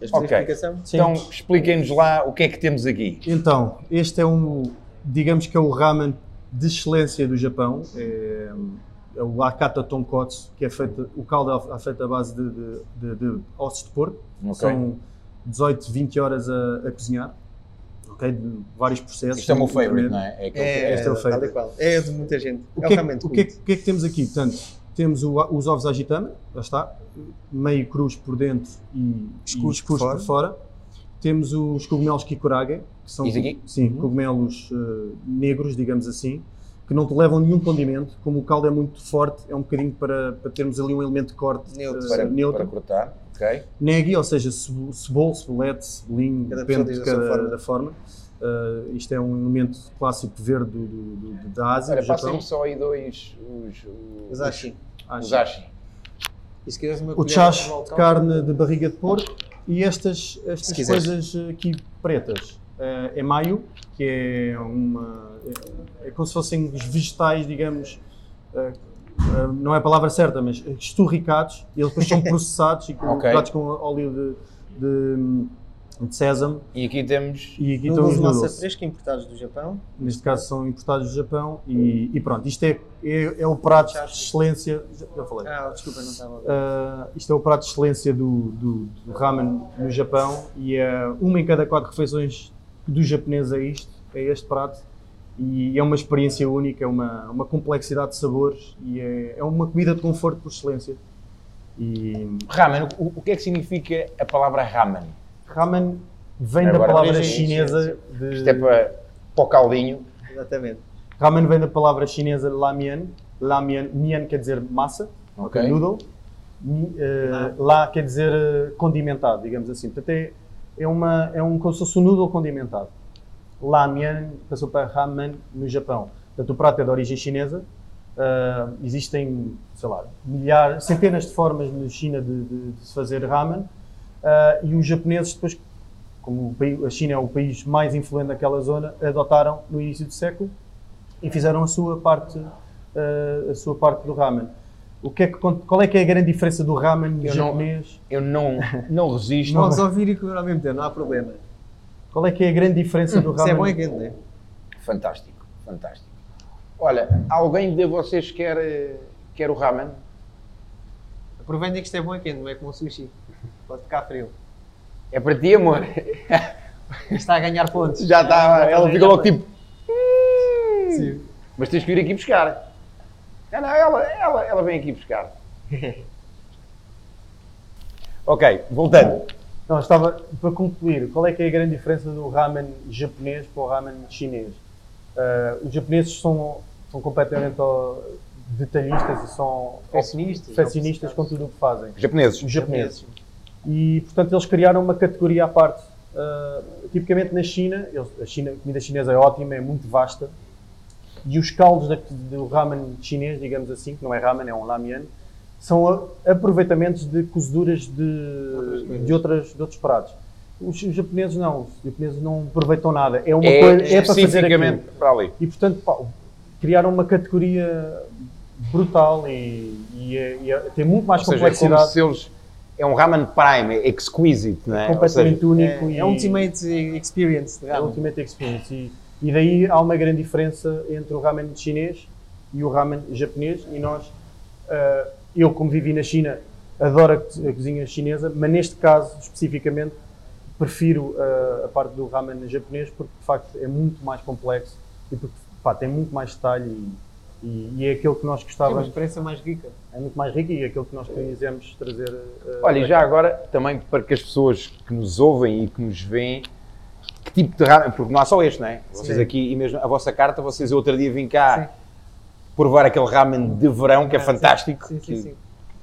Speaker 3: Queres fazer
Speaker 2: Ok.
Speaker 3: a explicação?
Speaker 2: Então expliquem-nos lá o que é que temos aqui.
Speaker 1: Então, este é um, digamos que é o ramen de excelência do Japão. É, é o Akata Tonkotsu, que é feito, o caldo é feito à base de, de, de- de ossos de porco.
Speaker 2: Ok.
Speaker 1: São 18, 20 horas a, a cozinhar. Ok? De vários processos.
Speaker 2: Isto é o meu favorite,
Speaker 1: também.
Speaker 2: não é? É
Speaker 3: É,
Speaker 1: este é o favorite.
Speaker 3: É de muita gente.
Speaker 1: O
Speaker 3: é
Speaker 1: que, é, o, que é,
Speaker 3: culto.
Speaker 1: o que é que temos aqui? Portanto, temos o- os ovos agitama, lá está, meio crus por dentro e
Speaker 3: Escuros por
Speaker 1: por fora. Temos os cogumelos kikurage, que são sim, cogumelos eh, negros, digamos assim, que não te levam nenhum condimento. Como o caldo é muito forte, é um bocadinho para, para termos ali um elemento de corte
Speaker 3: Neutro.
Speaker 1: eh,
Speaker 2: para,
Speaker 1: neutro.
Speaker 2: para cortar, ok?
Speaker 1: Negi, ou seja, cebo- cebolo, cebolete, cebolinho, depende de cada
Speaker 3: forma.
Speaker 1: da forma. Eh, isto é um elemento clássico verde do, do- do- da Ásia,
Speaker 2: Olha, passem-me só aí dois, os,
Speaker 3: Os ashi.
Speaker 2: Os ashi.
Speaker 3: E se quiseres uma
Speaker 1: o chás
Speaker 3: volta,
Speaker 1: de carne de barriga de porco e estas, estas coisas aqui pretas. Eh, é maio, que é uma. É, é como se fossem os vegetais, digamos. eh, eh, não é a palavra certa, mas esturricados e eles depois são processados e colocados com óleo de, de, de sésamo.
Speaker 2: E aqui temos.
Speaker 1: E aqui
Speaker 3: Noodles
Speaker 1: os
Speaker 3: de massa fresca importados do Japão.
Speaker 1: Neste caso são importados do Japão e, e pronto, isto é, é, é o prato de excelência. Já, falei.
Speaker 3: Ah, desculpa, não estava a ver.
Speaker 1: Uh, isto é o prato de excelência do, do, do ramen no Japão e é uma em cada quatro refeições do japonês é isto, é este prato e é uma experiência única, é uma, uma complexidade de sabores e é, é uma comida de conforto por excelência. E
Speaker 2: Ramen, o, o que é que significa a palavra ramen?
Speaker 1: Ramen vem
Speaker 2: Agora,
Speaker 1: da palavra chinesa de,
Speaker 2: Isto é para, para o caldinho.
Speaker 3: Exatamente.
Speaker 1: ramen vem da palavra chinesa lamian, lamian, mian quer dizer massa,
Speaker 2: Ok.
Speaker 1: noodle, Mi-
Speaker 3: Ah.
Speaker 1: lá quer dizer eh, condimentado, digamos assim. Portanto, é, é, uma, é um, como se fosse um noodle condimentado. Lamian passou para ramen no Japão. Portanto, o prato é de origem chinesa. Ah, existem, sei lá, milhares, centenas de formas na China de, de- de se fazer ramen. Ah, e os japoneses, depois, como o país- a China é o país mais influente daquela zona, adotaram no início do século e fizeram a sua parte, ah, a sua parte do ramen. O que é que, qual é que é a grande diferença do ramen
Speaker 2: Eu não-
Speaker 1: japonês?
Speaker 2: Eu não, não resisto.
Speaker 3: Podes ouvir e comer ao mesmo tempo, não há problema.
Speaker 1: Qual é que é a grande diferença do
Speaker 3: Isso
Speaker 1: ramen?
Speaker 3: é bom e quente, não é?
Speaker 2: Fantástico, fantástico. Olha, alguém de vocês quer, eh, quer o ramen?
Speaker 3: Aproveitem que isto é bom e quente, não é como o sushi. Pode ficar frio.
Speaker 2: É para ti, amor?
Speaker 3: Está a ganhar pontos.
Speaker 2: Já está, ela fica logo tipo.
Speaker 3: Sim.
Speaker 2: Mas tens que vir aqui buscar. Não, não, ela, ela, ela vem aqui buscar. ok, voltando.
Speaker 1: Não, estava para concluir, qual é que é a grande diferença do ramen japonês para o ramen chinês? Ah, os japoneses são, são completamente detalhistas e são
Speaker 3: Perfeccionistas,
Speaker 1: perfeccionistas com tudo o que fazem.
Speaker 2: Os japoneses.
Speaker 1: Os japoneses. E, portanto, eles criaram uma categoria à parte. Ah, tipicamente na China, eles- a, China, a comida chinesa é ótima, é muito vasta. E os caldos da- do ramen chinês, digamos assim, que não é ramen, é um lamian, são a- aproveitamentos de cozeduras de, de, outras, de outros pratos. Os, os japoneses não, os japoneses não aproveitam nada. É uma
Speaker 2: É,
Speaker 1: coisa, é para fazer aquilo.
Speaker 2: para ali.
Speaker 1: E portanto, pá, criaram uma categoria brutal e, e é- e é- tem muito mais
Speaker 2: Ou seja, é como
Speaker 1: complexidade.
Speaker 2: se eles. É um ramen prime, é exquisite, não é?
Speaker 1: Completamente
Speaker 2: seja,
Speaker 1: único
Speaker 3: É,
Speaker 1: e
Speaker 3: é Ultimate Experience
Speaker 1: é. Ultimate Experience e, e daí há uma grande diferença entre o ramen chinês e o ramen japonês e nós ah, eu como vivi na China adoro a, co- a cozinha chinesa mas neste caso especificamente prefiro ah, a parte do ramen japonês porque de facto é muito mais complexo e porque pá, tem muito mais detalhe e, e- e é aquilo que nós
Speaker 3: Tem uma
Speaker 1: gostávamos
Speaker 3: experiência mais rica.
Speaker 1: é muito mais rico e é aquilo que nós quisemos trazer ah,
Speaker 2: Olha, e já agora, também para que as pessoas que nos ouvem e que nos veem, que tipo de ramen, porque não há só este, não é? Vocês
Speaker 3: Sim.
Speaker 2: aqui, e mesmo a vossa carta, vocês outro dia vim cá provar aquele ramen de verão que é
Speaker 3: Ah, sim.
Speaker 2: fantástico.
Speaker 3: Sim, sim,
Speaker 2: que-
Speaker 3: sim.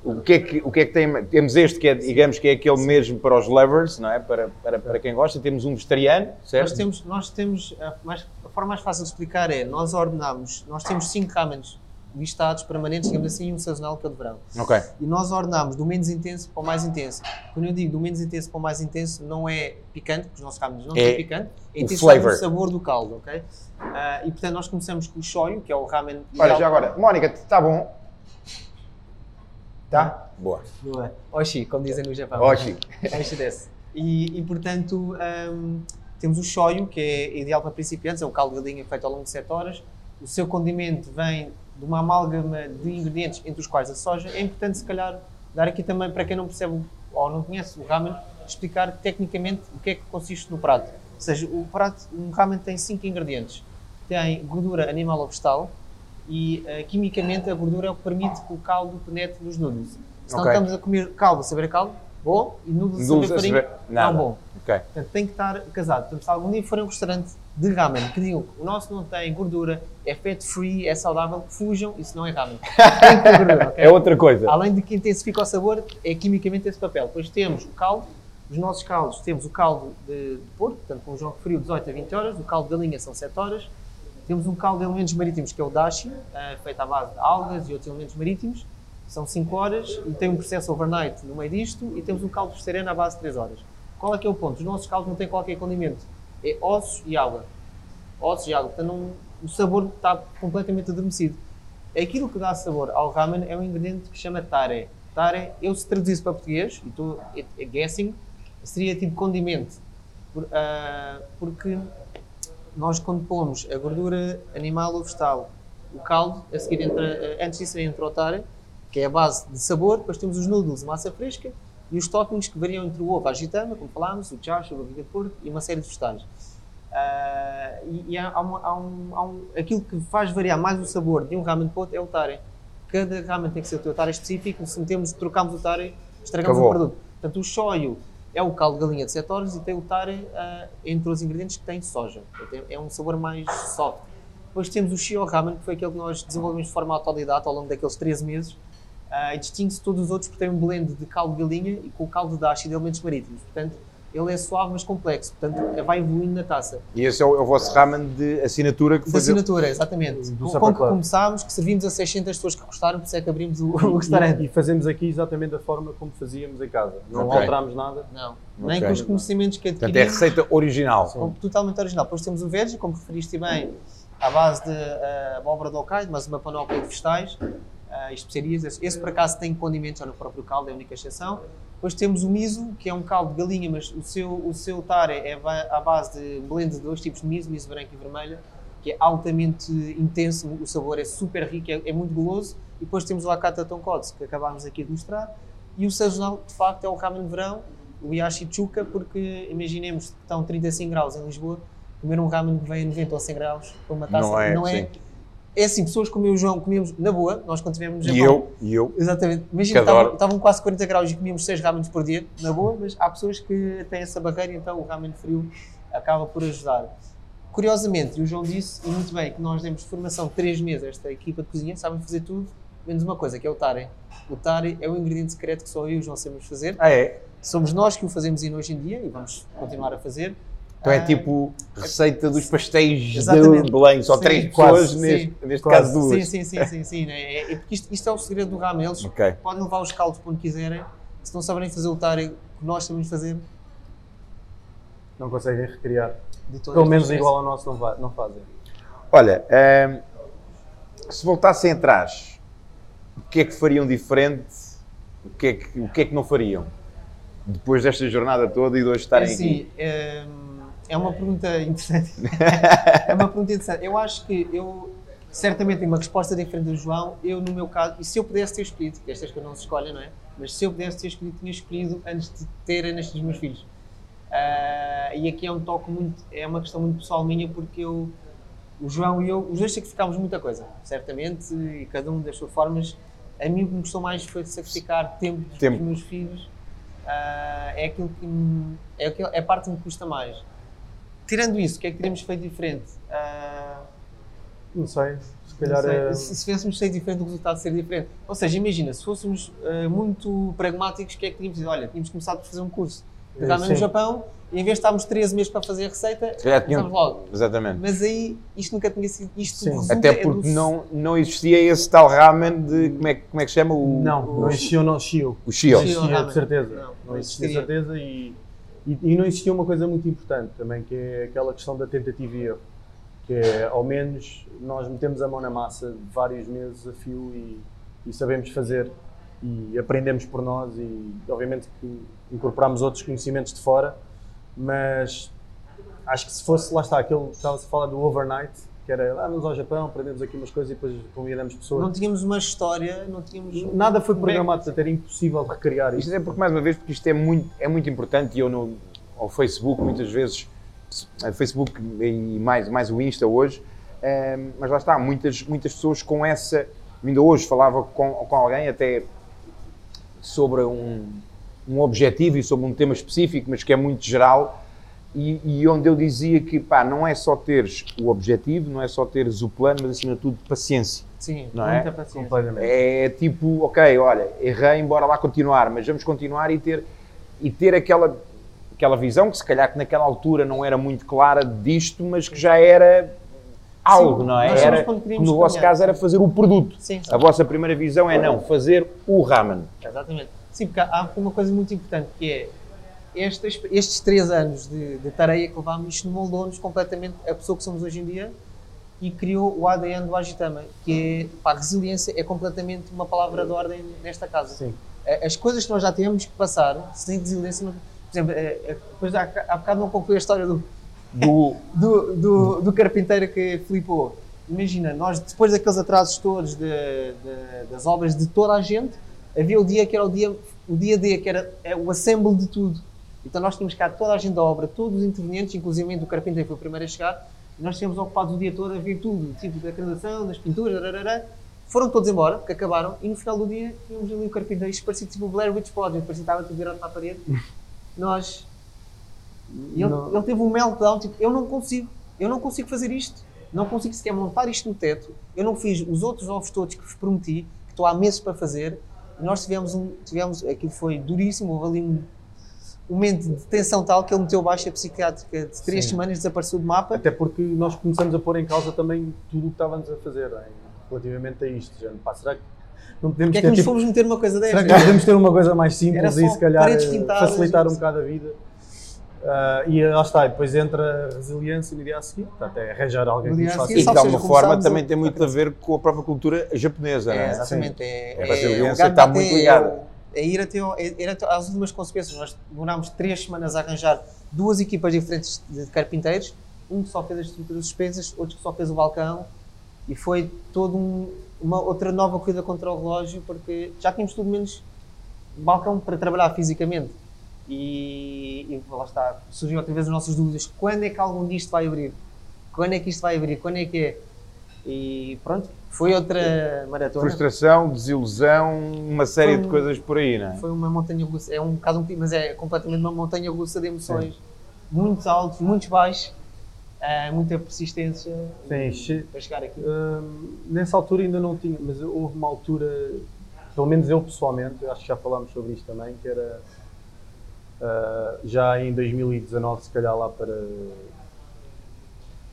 Speaker 2: O que, é que, o que é que tem? Temos este que é, digamos, que é aquele mesmo para os lovers, não é? Para, para, para quem gosta. Temos um vegetariano, certo?
Speaker 3: Nós temos, nós temos a, mais- a forma mais fácil de explicar é, nós ordenamos, nós temos cinco ramens listados, permanentes, digamos assim, e um sazonal que é o de verão.
Speaker 2: Ok.
Speaker 3: E nós ordenamos do menos intenso para o mais intenso. Quando eu digo do menos intenso para o mais intenso, não é picante, porque os nossos ramens não
Speaker 2: É
Speaker 3: têm picante, é
Speaker 2: o flavor.
Speaker 3: do sabor do caldo, ok? Ah, e portanto nós começamos com o shoyu, que é o ramen
Speaker 2: Olha, já agora, Mónica, está bom? Tá? Boa.
Speaker 3: É? Oshi, como dizem no Japão.
Speaker 2: Oshi.
Speaker 3: Oshi desse. E, e, portanto, um, temos o shoyu, que é ideal para principiantes, é um caldo de galinha feito ao longo de 7 horas. O seu condimento vem de uma amálgama de ingredientes, entre os quais a soja. É importante, se calhar, dar aqui também, para quem não percebe ou não conhece o ramen, explicar tecnicamente o que é que consiste no prato. Ou seja, o prato, um ramen tem 5 ingredientes. Tem gordura animal ou vegetal e, uh, quimicamente, a gordura é o que permite que o caldo penetre nos noodles. Se não
Speaker 2: Ok.
Speaker 3: estamos a comer caldo, a saber caldo, bom, e noodles
Speaker 2: Noodles
Speaker 3: saber farinha, não bom.
Speaker 2: Ok.
Speaker 3: Portanto, tem que estar casado. Portanto, se algum dia for a um restaurante de ramen que digam que o nosso não tem gordura, é fat free, é saudável, fujam, isso não é ramen. Tem que ter gordura, ok?
Speaker 2: É outra coisa.
Speaker 3: Além de que intensifica o sabor, é quimicamente esse papel. Depois temos o caldo, os nossos caldos, temos o caldo de, de porco, portanto, com o jogo frio 18 a 20 horas, o caldo de galinha são 7 horas, temos um caldo de elementos marítimos que é o dashi, eh, feito à base de algas e outros elementos marítimos, são 5 horas e tem um processo overnight no meio disto e temos um caldo de sereno à base de 3 horas. Qual é que é o ponto? Os nossos caldos não têm qualquer condimento, é ossos e água. Ossos e água, portanto não- o sabor está completamente adormecido. Aquilo que dá sabor ao ramen é um ingrediente que chama tare. Tare, eu se traduzisse para português, e estou é- é guessing, seria tipo condimento. Por- ah, porque nós quando pomos a gordura animal ou vegetal, o caldo, a seguir entra, antes disso entra o tare, que é a base de sabor, depois temos os noodles, massa fresca, e os toppings que variam entre o ovo, a agitama, como falámos, o chacho, a barriga de porco e uma série de vegetais. Ah, e e há, há uma- há um, há um- aquilo que faz variar mais o sabor de um ramen para outro é o tare. Cada ramen tem que ser o teu tare específico, se metemos, trocamos o tare, estragamos
Speaker 2: Acabou.
Speaker 3: o produto. Portanto, o shoyu é o caldo de galinha de 7 horas e tem o tare ah, entre os ingredientes que tem soja. É é um sabor mais soft. Depois temos o shio ramen, que foi aquele que nós desenvolvemos de forma autodidata ao longo daqueles 13 meses. E distingue-se de todos os outros por ter um blend de caldo de galinha e com o caldo de dashi de elementos marítimos. Portanto, ele é suave, mas complexo. Portanto, vai evoluindo na taça.
Speaker 2: E esse é o, é o vosso ramen de assinatura que
Speaker 3: De assinatura, exatamente.
Speaker 1: Do
Speaker 3: Com, com que começámos, que servimos a 600 pessoas que gostaram, por isso é que abrimos o, o
Speaker 1: E,
Speaker 3: restaurante.
Speaker 1: e fazemos aqui exatamente da forma como fazíamos em casa. Não
Speaker 2: Ok.
Speaker 1: alterámos nada.
Speaker 3: Não, nem
Speaker 2: Ok.
Speaker 3: com os conhecimentos que
Speaker 2: Portanto, é a
Speaker 3: adquirimos.
Speaker 2: receita original.
Speaker 3: com- totalmente original. Depois temos o verde, como referiste bem, à base de uh, abóbora de Hokkaido, mas uma panóplia de vegetais uh, e especiarias. Esse, esse, por acaso, tem condimentos já no próprio caldo, é a única exceção. Depois temos o miso, que é um caldo de galinha, mas o seu, o seu tare é à base de blend de dois tipos de miso, miso branco e vermelho, que é altamente intenso, o sabor é super rico, é, é muito goloso. E depois temos o Akata Tonkotsu, que acabámos aqui de mostrar. E o sazonal, de facto, é o ramen de verão, o Yashi Chuka, porque imaginemos que estão 35 graus em Lisboa, comer um ramen que vem a 90 ou 100 graus com uma taça,
Speaker 2: Não é,
Speaker 3: não é. É assim, pessoas como eu e o João comíamos na boa, nós quando estivemos no
Speaker 2: E
Speaker 3: Japão,
Speaker 2: eu, e eu.
Speaker 3: Exatamente. Imagina, estavam, estavam quase 40 graus e comíamos 6 ramens por dia, na boa, mas há pessoas que têm essa barreira, então o ramen frio acaba por ajudar. Curiosamente, e o João disse, e muito bem, que nós demos formação de 3 meses a esta equipa de cozinha, sabem fazer tudo, menos uma coisa, que é o tare. O tare é o ingrediente secreto que só eu e o João sabemos fazer.
Speaker 2: Ah, é?
Speaker 3: Somos nós que o fazemos ainda hoje em dia e vamos continuar a fazer.
Speaker 2: Então é
Speaker 3: Ah,
Speaker 2: tipo receita dos pastéis
Speaker 3: Exatamente.
Speaker 2: de Belém, só
Speaker 3: Sim,
Speaker 2: três
Speaker 1: quase,
Speaker 2: pessoas,
Speaker 3: sim.
Speaker 2: neste, neste
Speaker 1: Quase.
Speaker 2: caso duas.
Speaker 3: Sim, sim, sim, sim, sim. né? É, é porque isto, isto é o segredo do ramen. Eles
Speaker 2: Ok.
Speaker 3: podem levar os caldos para onde quiserem. Se não saberem fazer o tare que nós sabemos fazer,
Speaker 1: Não conseguem recriar. Pelo menos igual ao nosso não, não fazem.
Speaker 2: Olha, ehm, se voltassem atrás, o que é que fariam diferente? O que é que, o que, é que não fariam? Depois desta jornada toda e de hoje estarem
Speaker 3: Assim,
Speaker 2: aqui.
Speaker 3: é, é uma pergunta interessante. é uma pergunta interessante. Eu acho que eu certamente tenho uma resposta diferente do João. Eu, no meu caso, e se eu pudesse ter escolhido, que estas que não se escolhem, não é? Mas se eu pudesse ter escolhido, tinha escolhido antes de terem nascido os meus filhos. Ah, e aqui é um toque muito, é uma questão muito pessoal minha, porque eu, o João e eu, os dois sacrificámos muita coisa, certamente, e cada um das suas formas. A mim o que me custou mais foi sacrificar tempo dos
Speaker 2: Tempo.
Speaker 3: meus filhos. Ah, é aquilo que me, é, aquilo- é a parte que me custa mais. Tirando isso, o que é que teríamos feito diferente? Ah,
Speaker 1: Não sei. Se
Speaker 3: não
Speaker 1: calhar
Speaker 3: sei,
Speaker 1: é.
Speaker 3: se, se tivéssemos feito diferente, o resultado seria diferente. Ou seja, imagina, se fôssemos ah, muito pragmáticos, o que é que tínhamos de Olha, tínhamos começado por fazer um curso.
Speaker 1: Eh,
Speaker 3: Pegámos no. Japão e em vez de estarmos 13 meses para fazer a receita, começámos logo.
Speaker 2: Exatamente.
Speaker 3: Mas aí isto nunca tinha sido. Isto
Speaker 2: Até
Speaker 3: é
Speaker 2: porque
Speaker 3: do-
Speaker 2: não, não existia esse tal ramen de. Como é, que- como é que se chama? O,
Speaker 1: Não,
Speaker 3: o-
Speaker 1: não existia o nosso Shio.
Speaker 2: o Shio.
Speaker 1: Não
Speaker 3: Shio.
Speaker 1: existia, de certeza.
Speaker 3: Não,
Speaker 1: Não,
Speaker 3: não
Speaker 1: existia, de
Speaker 3: existiria.
Speaker 1: certeza. E, e, não existia uma coisa muito importante também, que é aquela questão da tentativa e erro. Que é, ao menos, nós metemos a mão na massa vários meses a fio e, e sabemos fazer. e aprendemos por nós e obviamente que incorporamos outros conhecimentos de fora, mas acho que se fosse, lá está, aquele estava-se a falar do overnight, que era, ah, vamos ao Japão, aprendemos aqui umas coisas e depois convidamos pessoas.
Speaker 3: Não tínhamos uma história, não tínhamos...
Speaker 1: Nada foi programado, portanto era impossível de recriar
Speaker 2: isto. Isto é porque, mais uma vez, porque isto é muito, é muito importante e eu no, ao Facebook muitas vezes, Facebook e mais, mais o Insta hoje, é, mas lá está, muitas, muitas pessoas com essa... Ainda hoje falava com, com alguém até sobre um, um objetivo e sobre um tema específico, mas que é muito geral, e, e, onde eu dizia que pá, não é só teres o objetivo, não é só teres o plano, mas acima de tudo paciência.
Speaker 3: Sim,
Speaker 2: não
Speaker 3: muita
Speaker 2: é?
Speaker 3: paciência.
Speaker 2: É tipo, ok, olha, errei, embora lá continuar, mas vamos continuar e ter, e ter aquela, aquela visão que se calhar que naquela altura não era muito clara disto, mas que já era algo,
Speaker 3: Sim,
Speaker 2: não é? Era, no vosso
Speaker 3: caminhar.
Speaker 2: caso era fazer o produto.
Speaker 3: Sim, sim.
Speaker 2: A vossa primeira visão é não, fazer o ramen.
Speaker 3: Exatamente. Sim, porque há uma coisa muito importante que é estes, estes três anos de, de tareia que levámos, isto moldou-nos completamente a pessoa que somos hoje em dia e criou o ADN do Agitama, que é, pá, resiliência é completamente uma palavra de ordem nesta casa.
Speaker 1: Sim.
Speaker 3: As coisas que nós já temos que passar, sem resiliência, não, por exemplo, depois há, há bocado não concluí a história do,
Speaker 2: Do,
Speaker 3: do, do, do carpinteiro que flipou. Imagina, nós depois daqueles atrasos todos de- de- das obras de toda a gente, havia o dia que era o dia, o dia D, que era é, o assemble de tudo. Então nós tínhamos cá toda a gente da obra, todos os intervenientes, inclusive o carpinteiro foi o primeiro a chegar, e nós tínhamos ocupados o dia todo a ver tudo, tipo da canalização, das pinturas, foram todos embora, que acabaram, e no final do dia tínhamos ali o carpinteiro, isto parecia tipo o Blair Witch Project, parecia estava tudo virado para a parede. Nós ele, ele teve um meltdown, tipo, eu não consigo, eu não consigo fazer isto. Não consigo sequer montar isto no teto. Eu não fiz os outros ovos todos que vos prometi, que estou há meses para fazer. Nós tivemos um, tivemos, aquilo foi duríssimo, houve ali um, um momento de tensão tal que ele meteu baixa psiquiátrica de três
Speaker 1: Sim.
Speaker 3: semanas, desapareceu do mapa.
Speaker 1: Até porque nós começamos a pôr em causa também tudo o que estávamos a fazer é? relativamente a isto. Já, pá, será que não podemos
Speaker 3: Porque é que
Speaker 1: ter
Speaker 3: nos
Speaker 1: tipo,
Speaker 3: fomos meter uma coisa
Speaker 1: será
Speaker 3: desta?
Speaker 1: que podemos ter uma coisa mais simples e se calhar eh, facilitar
Speaker 3: e-
Speaker 1: um bocado a vida? Ah, e lá está, e depois entra a resiliência no dia a seguir, portanto, é arranjar alguém que nos faça
Speaker 2: e de alguma forma também
Speaker 3: a-
Speaker 2: tem muito a ver com a própria cultura japonesa, não
Speaker 3: É,
Speaker 2: é?
Speaker 3: exatamente. É,
Speaker 2: A resiliência
Speaker 3: o gato
Speaker 2: está
Speaker 3: até
Speaker 2: muito
Speaker 3: é
Speaker 2: ligada.
Speaker 3: É ir até às últimas consequências. Nós demorámos três semanas a arranjar duas equipas diferentes de carpinteiros. Um que só fez as estruturas suspensas, outro que só fez o balcão. E foi toda um, uma outra nova corrida contra o relógio, porque já tínhamos tudo menos balcão para trabalhar fisicamente. E, e lá está, surgiu outra vez as nossas dúvidas. Quando é que algum disto vai abrir? Quando é que isto vai abrir? Quando é que é? E pronto, foi outra maratona.
Speaker 2: Frustração, desilusão, uma série
Speaker 3: Foi
Speaker 2: de
Speaker 3: um-
Speaker 2: coisas por aí, não é?
Speaker 3: Foi uma montanha russa, é um bocado um tipo, mas é completamente uma montanha russa de emoções. Muitos altos, muitos baixos, eh, muita persistência
Speaker 1: Sim,
Speaker 3: para chegar aqui.
Speaker 1: Hum, nessa altura ainda não tinha, mas houve uma altura, pelo menos eu pessoalmente, eu acho que já falámos sobre isto também, que era ah, já em 2019, se calhar lá para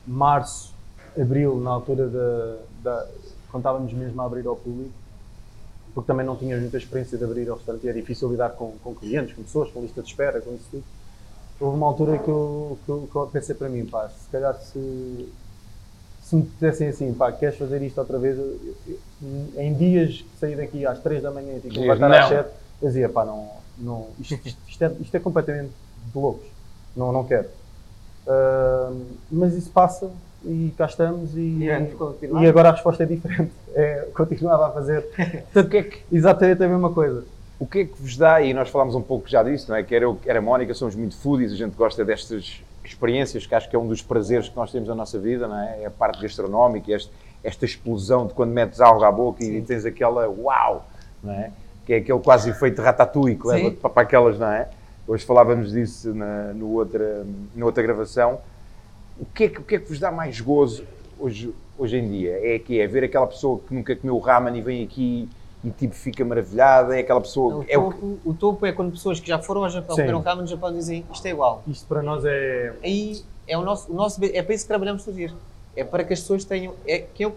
Speaker 1: março, abril, na altura da, da quando estávamos mesmo a abrir ao público, porque também não tínhamos muita experiência de abrir ao restaurante e é difícil lidar com, com clientes, com pessoas, com lista de espera, com isso tudo. Houve uma altura que eu, que eu, que eu pensei para mim, pá, se calhar se, se me dissessem assim, pá, queres fazer isto outra vez, eu- eu- em dias que saí daqui às 3 da manhã e tipo, vai estar
Speaker 2: não.
Speaker 1: às 7, eu dizia, pá, não, não, isto, isto, isto é, isto é completamente de loucos, não, não quero. Ahm, mas isso passa e cá estamos e,
Speaker 3: E
Speaker 1: e agora a resposta é diferente, é, continuava a fazer
Speaker 2: Portanto, o que é que
Speaker 1: exatamente a mesma coisa.
Speaker 2: O que é que vos dá, e nós falámos um pouco já disso, não é? Quer eu, quer a Mónica, somos muito foodies, a gente gosta destas experiências, que acho que é um dos prazeres que nós temos na nossa vida, não é? É a parte gastronómica, este, esta explosão de quando metes algo à boca e tens aquela uau, não é? Que é aquele quase efeito ratatouille que leva para, para aquelas, não é? Hoje falávamos disso na, no outra, na outra gravação. O que, é que, o que é que vos dá mais gozo hoje, hoje em dia? É que é ver aquela pessoa que nunca comeu ramen e vem aqui e tipo fica maravilhada, é aquela pessoa
Speaker 3: O
Speaker 2: é o que-
Speaker 3: topo, o topo é quando pessoas que já foram ao Japão,
Speaker 1: Sim.
Speaker 3: comeram ramen no Japão dizem isto é igual.
Speaker 1: Isto para nós é.
Speaker 3: Aí é o nosso, o nosso é para isso que trabalhamos todos os dias. É para que as pessoas tenham. É, que eu,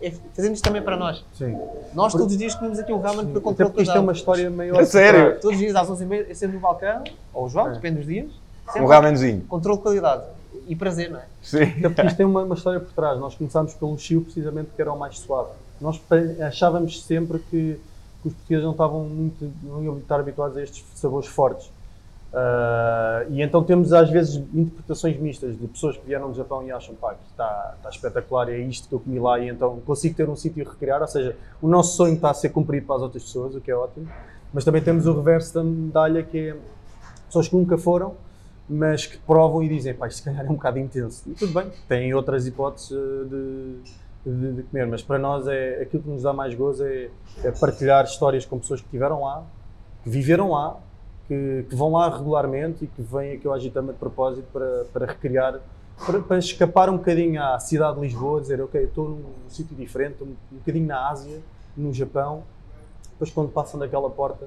Speaker 3: é, fazemos isto também para nós.
Speaker 1: Sim.
Speaker 3: Nós todos os dias comemos aqui um ramen por
Speaker 1: Até
Speaker 3: controle
Speaker 1: porque isto é uma história maior.
Speaker 2: A sério?
Speaker 3: Todos os dias às 11h30, sempre no balcão, ou o João,
Speaker 1: É.
Speaker 3: depende dos dias.
Speaker 2: um
Speaker 3: Sempre
Speaker 2: ramenzinho.
Speaker 3: Controle de qualidade e prazer, não é?
Speaker 2: Sim.
Speaker 1: Até porque isto tem uma, uma história por trás. Nós começámos pelo Chiu precisamente porque era o mais suave. Nós achávamos sempre que que os portugueses não estavam muito, não iam estar habituados a estes sabores fortes. Uh, e então temos às vezes interpretações mistas de pessoas que vieram do Japão e acham pá, que está, está espetacular, é isto que eu comi lá e então consigo ter um sítio a recriar, ou seja, o nosso sonho está a ser cumprido para as outras pessoas, o que é ótimo, mas também temos o reverso da medalha que é pessoas que nunca foram, mas que provam e dizem, pá, isto se calhar é um bocado intenso. E tudo bem, têm outras hipóteses eh, de, de, de, comer, mas para nós é aquilo que nos dá mais gozo é, é partilhar histórias com pessoas que estiveram lá, que viveram lá, que, que, vão lá regularmente e que vêm aqui ao Agitama de propósito para, para recriar, para, para, escapar um bocadinho à cidade de Lisboa, dizer, ok, estou num, num sítio diferente, um, um bocadinho na Ásia, no Japão, depois quando passam daquela porta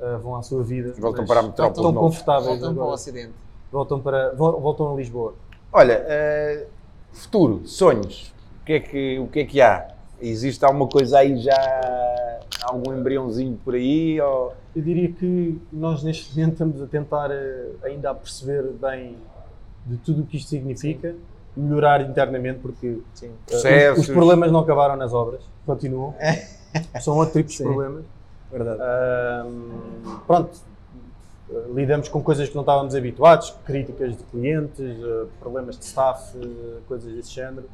Speaker 1: uh, vão à sua vida.
Speaker 2: Voltam para a metrópole.
Speaker 1: Estão confortáveis.
Speaker 3: Voltam para o Ocidente.
Speaker 1: Voltam, para, voltam a Lisboa.
Speaker 2: Olha, uh, futuro, sonhos, o que, é que, o que é que há? Existe alguma coisa aí já, algum embriãozinho por aí? Ou...
Speaker 1: Eu diria que nós neste momento estamos a tentar uh, ainda a perceber bem de tudo o que isto significa, Sim. melhorar internamente, porque uh, os, os, problemas não acabaram nas obras, continuam. São outro tipo de problemas.
Speaker 3: Verdade.
Speaker 1: Pronto, lidamos com coisas que não estávamos habituados, críticas de clientes, problemas de staff, coisas desse género.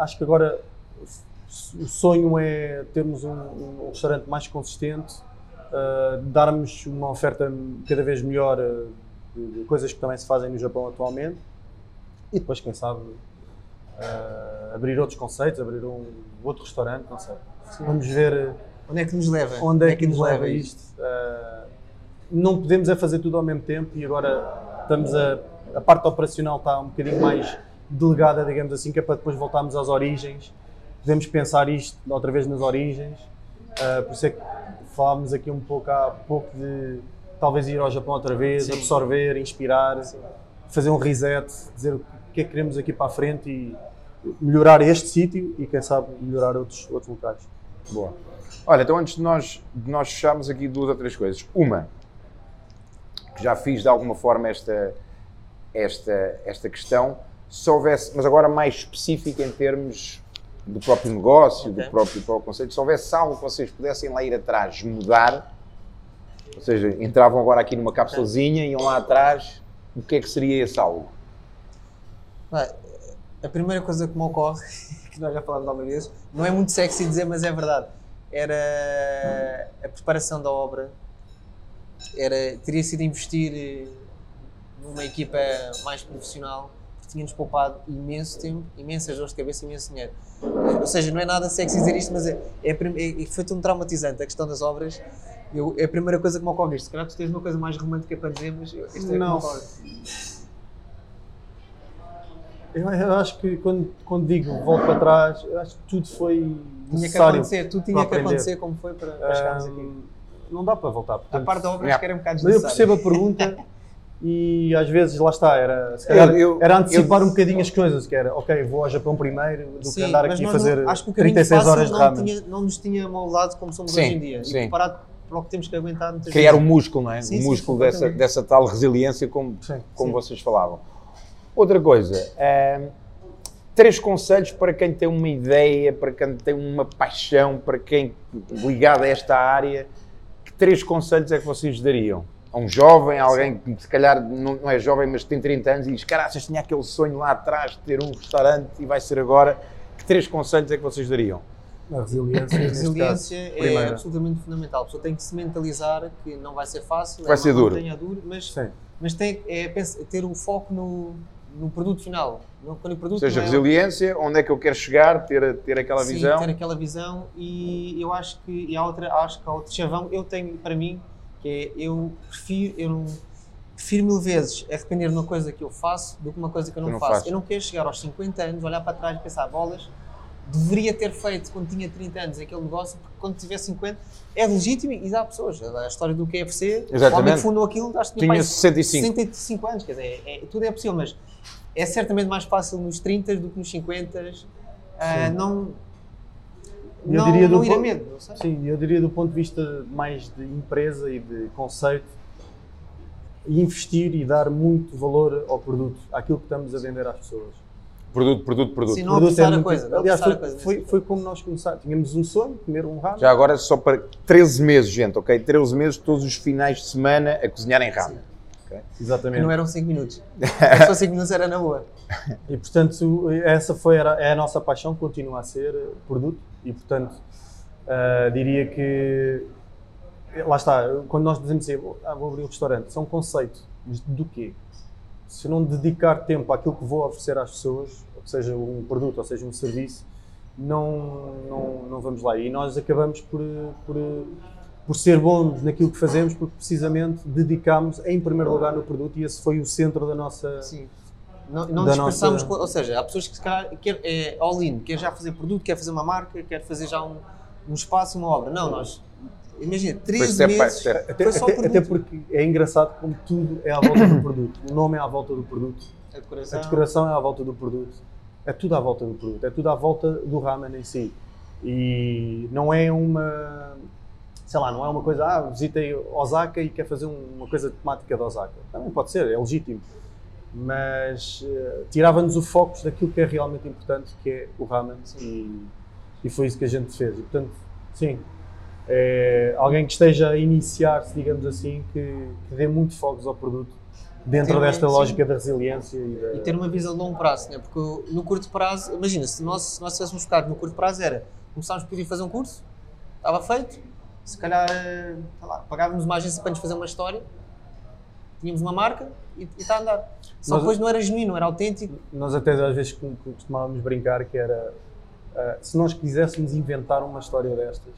Speaker 1: acho que agora o sonho é termos um, um restaurante mais consistente, uh, darmos uma oferta cada vez melhor uh, de, de, coisas que também se fazem no Japão atualmente e depois, quem sabe, uh, abrir outros conceitos, abrir um outro restaurante, não sei. Sim. Vamos ver
Speaker 3: onde é que nos leva.
Speaker 1: Onde é, é que, nos leva isto? Não podemos é fazer tudo ao mesmo tempo e agora estamos a, a parte operacional está um bocadinho mais delegada, digamos assim, que é para depois voltarmos às origens podemos pensar isto outra vez nas origens. Uh, por isso é que falávamos aqui um pouco há pouco de talvez ir ao Japão outra vez, Sim. absorver, inspirar, Sim. fazer um reset, dizer o que é que queremos aqui para a frente e melhorar este sítio e quem sabe melhorar outros, outros locais.
Speaker 2: Boa. Olha, então antes de nós, de nós fecharmos aqui duas ou três coisas. Uma, já fiz de alguma forma esta, esta, esta questão, se houvesse, mas agora mais específica em termos do próprio negócio, okay. do próprio, próprio conceito, se houvesse algo que vocês pudessem lá ir atrás mudar, ou seja, entravam agora aqui numa cápsulazinha, iam lá atrás, o que é que seria esse algo?
Speaker 3: a primeira coisa que me ocorre, que nós já falámos algumas vezes, não é muito sexy dizer, mas é verdade, era a preparação da obra, era, teria sido investir numa equipa mais profissional, tinha-nos poupado imenso tempo, imensas dores de cabeça, imenso dinheiro. Ou seja, não é nada sexy dizer isto, mas é, é, é, foi tão traumatizante a questão das obras. Eu, é a primeira coisa que me ocorre isto. Se calhar tu tens uma coisa mais romântica para dizer, mas isto é
Speaker 1: não. Eu, eu, acho que quando, quando digo volto para trás, eu acho que tudo foi
Speaker 3: tinha que acontecer, tudo tinha que acontecer como foi para, para chegarmos aqui.
Speaker 1: Não dá para voltar.
Speaker 3: Portanto, a parte da obra é. que era um bocado
Speaker 1: Mas eu percebo a pergunta e às vezes lá está, era, calhar, eu, era antecipar eu, um bocadinho as coisas, que era ok, vou ao Japão primeiro do sim, que andar aqui a fazer não, acho que o 36 horas de ramen.
Speaker 3: Tinha, não nos tinha moldado como somos sim, hoje em dia. Sim. E preparado para o que temos que aguentar.
Speaker 2: Criar um músculo, não é? Sim, um músculo dessa, dessa tal resiliência como, como vocês falavam. Outra coisa, é, três conselhos para quem tem uma ideia, para quem tem uma paixão, para quem ligado a esta área, três conselhos é que vocês dariam? a um jovem, a alguém que se calhar não, não, é jovem, mas tem 30 anos e diz: Caraças, tinha aquele sonho lá atrás de ter um restaurante e vai ser agora. Que três conselhos é que vocês dariam?
Speaker 1: A resiliência, a
Speaker 3: resiliência é absolutamente fundamental. A pessoa tem que se mentalizar que não vai ser fácil,
Speaker 2: vai
Speaker 3: é
Speaker 2: ser duro.
Speaker 3: duro, mas, mas tem é, ter o foco no, no produto final. No, quando o produto
Speaker 2: Ou seja, é... resiliência, onde é que eu quero chegar, ter, ter aquela
Speaker 3: Sim,
Speaker 2: visão.
Speaker 3: ter aquela visão e eu acho que e há outra, acho que há outro chavão, eu tenho para mim que é eu prefiro, eu não, prefiro mil vezes arrepender de uma coisa que eu faço do que uma coisa que eu não, não faço. Faz. Eu não quero chegar aos 50 anos, olhar para trás e pensar, bolas, deveria ter feito quando tinha 30 anos aquele negócio, porque quando tiver 50 é legítimo e dá pessoas. A história do KFC,
Speaker 2: Exatamente. o
Speaker 3: fundou aquilo, acho que
Speaker 2: tinha, tinha 65.
Speaker 3: 65 anos, quer dizer, é, é, tudo é possível, mas é certamente mais fácil nos 30 do que nos 50. Uh, ah, não eu não, diria não ir a medo, não sei.
Speaker 1: Sim, eu diria do ponto de vista mais de empresa e de conceito, investir e dar muito valor ao produto, àquilo que estamos a vender às pessoas.
Speaker 2: Produto, produto, produto.
Speaker 3: Sim, não
Speaker 1: produto é
Speaker 3: a coisa, não
Speaker 1: Aliás, foi,
Speaker 3: a coisa.
Speaker 1: foi, foi como nós começámos. Tínhamos um sonho, comer um ramen.
Speaker 2: Já agora, só para 13 meses, gente, ok? 13 meses, todos os finais de semana a cozinhar em ramen. ok?
Speaker 3: Que
Speaker 1: Exatamente.
Speaker 3: não eram 5 minutos. Fosse 5 minutos era na boa.
Speaker 1: E portanto, essa foi era, é a nossa paixão, continua a ser eh, produto. E portanto, ah, diria que. Lá está, quando nós dizemos assim, "Ah, vou abrir um restaurante, isso é um conceito. Mas do quê? Se não dedicar tempo àquilo que vou oferecer às pessoas, ou seja um produto, ou seja um serviço, não, não, não vamos lá. E nós acabamos por, por, por ser bons naquilo que fazemos, porque precisamente dedicámos em primeiro lugar no produto e esse foi o centro da nossa.
Speaker 3: Sim. Não, não dispersamos,
Speaker 1: nossa-
Speaker 3: ou seja, há pessoas que se calhar quer, é all-in, quer já fazer produto, quer fazer uma marca, quer fazer já um, um espaço, uma obra. Não, nós, imagina, 13
Speaker 2: step by
Speaker 3: meses,
Speaker 2: step.
Speaker 1: Até, até- até porque é engraçado como tudo é à volta do produto. O nome é à volta do produto,
Speaker 3: A
Speaker 1: a
Speaker 3: decoração,
Speaker 1: decoração é à volta do produto, é tudo à volta do produto, é tudo à volta do ramen em si. E não é uma, sei lá, não é uma coisa, ah, visitei Osaka e quer fazer um- uma coisa temática de Osaka. Também pode ser, é legítimo. Mas eh, tirava-nos o foco daquilo que é realmente importante, que é o ramen. E, e foi isso que a gente fez. E portanto, sim, é, alguém que esteja a iniciar-se, digamos assim, que, que dê muito focos ao produto dentro
Speaker 3: Ter-
Speaker 1: desta lógica da resiliência e, da,
Speaker 3: e ter uma visão de longo prazo, né? porque no curto prazo, imagina, se nós, se nós tivéssemos focado no curto prazo era, começámos por ir fazer um curso, estava feito, se calhar, eh, lá, pagávamos uma agência para nos fazer uma história, tínhamos uma marca e e está a andar. Só
Speaker 1: Nós-
Speaker 3: depois não era genuíno, era autêntico.
Speaker 1: Nós até às vezes costumávamos brincar que era ah, se nós quiséssemos inventar uma história destas.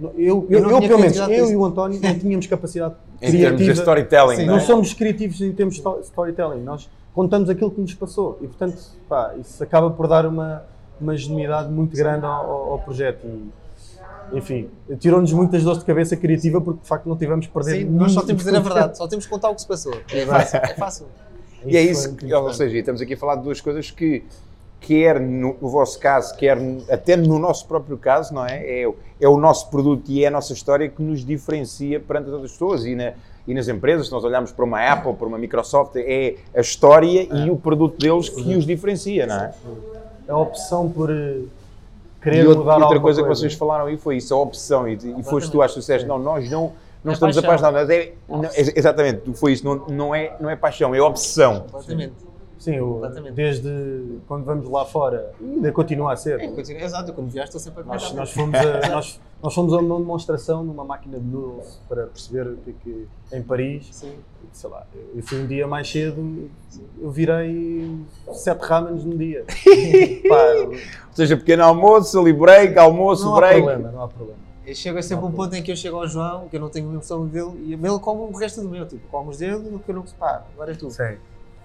Speaker 1: Eu, eu,
Speaker 3: Eu não
Speaker 1: eu, pelo menos, eu e o António não tínhamos capacidade
Speaker 2: Em termos de
Speaker 1: criativa.
Speaker 2: storytelling,
Speaker 3: Sim,
Speaker 2: não
Speaker 1: Não
Speaker 2: é?
Speaker 1: somos criativos em termos de sto- storytelling, nós contamos aquilo que nos passou e, portanto, pá, isso acaba por dar uma, uma genuidade muito grande ao, ao- projeto. E, enfim, tirou-nos muitas dores de cabeça criativa porque, de facto, não tivemos que perder
Speaker 3: Sim, nós só temos de dizer a
Speaker 1: tipo de
Speaker 3: verdade, só temos que contar o que se passou. É fácil. É fácil.
Speaker 2: E é
Speaker 1: Isso
Speaker 2: que, ou seja, estamos aqui a falar de duas coisas que, quer no, no vosso caso, quer até no nosso próprio caso, não é? É, o- é o nosso produto e é a nossa história que nos diferencia perante as outras pessoas e, na- e nas empresas, se nós olharmos para uma Apple, para uma Microsoft, é a história e o produto deles que os diferencia, não é?
Speaker 1: a opção por eh,
Speaker 2: E,
Speaker 1: querer
Speaker 2: outra-
Speaker 1: mudar
Speaker 2: e outra
Speaker 1: alguma
Speaker 2: coisa, que vocês falaram aí foi isso, a opção. E, e foste tu, acho que disseste, não, nós não, não
Speaker 3: É
Speaker 2: estamos
Speaker 3: paixão.
Speaker 2: apaixonados. É, não, ex- exatamente, foi isso, não, não, é, não é paixão, é opção.
Speaker 3: Completamente.
Speaker 1: Sim, o-
Speaker 3: Completamente.
Speaker 1: desde quando vamos lá fora, ainda continua a ser.
Speaker 3: É, continua- Exato, eu quando viajo estou sempre a
Speaker 1: Nós, nós, fomos a, nós, nós fomos a uma demonstração numa máquina de noodles para perceber o que é que em Paris,
Speaker 3: Sim.
Speaker 1: sei lá, eu fui um dia mais cedo, eu virei sete ramens num dia. Pá,
Speaker 2: Ou seja, pequeno almoço, ali break, almoço,
Speaker 1: não há
Speaker 2: break.
Speaker 1: problema, não há problema.
Speaker 3: Eu chego a sempre um ponto em que eu chego ao João, que eu não tenho a noção dele, e ele come o resto do meu, tipo, come os dele, o que eu não pá, agora é tu.
Speaker 1: Sim.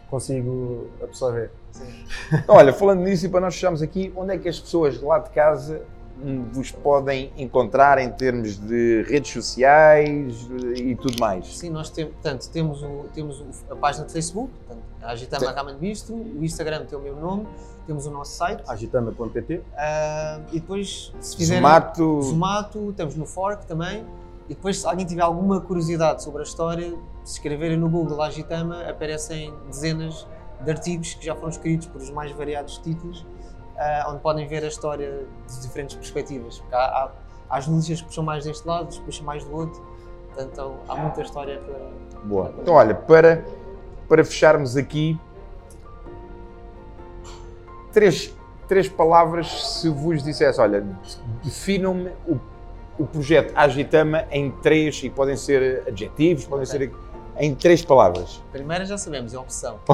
Speaker 1: Consigo absorver.
Speaker 3: Sim.
Speaker 2: Então, olha, falando nisso e para nós fecharmos aqui, onde é que as pessoas lá de casa hum, vos podem encontrar em termos de redes sociais e tudo mais?
Speaker 3: Sim, nós temos, portanto, temos, o, temos a página de Facebook, portanto, a Agitama
Speaker 2: Sim.
Speaker 3: Ramen Bistro, o Instagram tem o meu nome, temos o nosso site,
Speaker 1: Agitama.pt.
Speaker 3: ah, e depois, se fizerem...
Speaker 2: Zomato,
Speaker 3: Zomato, temos no Fork também. E depois, se alguém tiver alguma curiosidade sobre a história, se escreverem no Google Agitama, aparecem dezenas de artigos que já foram escritos por os mais variados títulos, ah, onde podem ver a história de diferentes perspectivas. Porque há, há, há as notícias que puxam mais deste lado, que puxam mais do outro. Portanto, há muita história para.
Speaker 2: Boa. Então, olha, para, para fecharmos aqui, três, três palavras se vos dissesse, olha, definam-me o, o projeto Agitama em três, e podem ser adjetivos, podem
Speaker 3: Ok.
Speaker 2: ser em três palavras.
Speaker 3: Primeira já sabemos, é opção.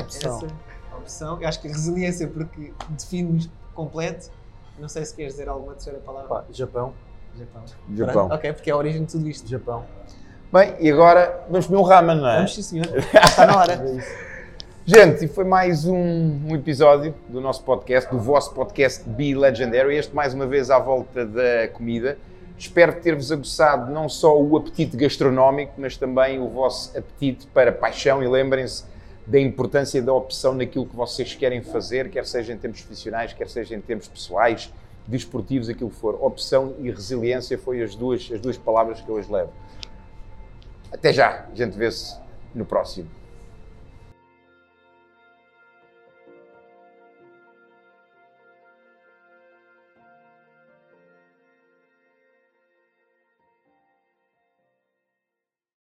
Speaker 1: Opção.
Speaker 3: Essa, a opção. Eu acho que resiliência, porque define-nos completo. Não sei se queres dizer alguma terceira palavra.
Speaker 1: Pá, Japão.
Speaker 3: Japão.
Speaker 2: Japão.
Speaker 3: Pronto, Ok, porque é a origem de tudo isto.
Speaker 1: Japão.
Speaker 2: Bem, e agora vamos comer um ramen, não é?
Speaker 3: Vamos sim, senhor. Está na hora.
Speaker 1: É.
Speaker 2: Gente, e foi mais um, um episódio do nosso podcast, do vosso podcast Be Legendary. Este mais uma vez à volta da comida. Espero ter-vos aguçado não só o apetite gastronómico, mas também o vosso apetite para paixão. E lembrem-se da importância da opção naquilo que vocês querem fazer, quer seja em termos profissionais, quer seja em termos pessoais, desportivos, aquilo que for. Opção e resiliência foi as duas, as duas palavras que eu hoje levo. Até já, a gente vê-se no próximo.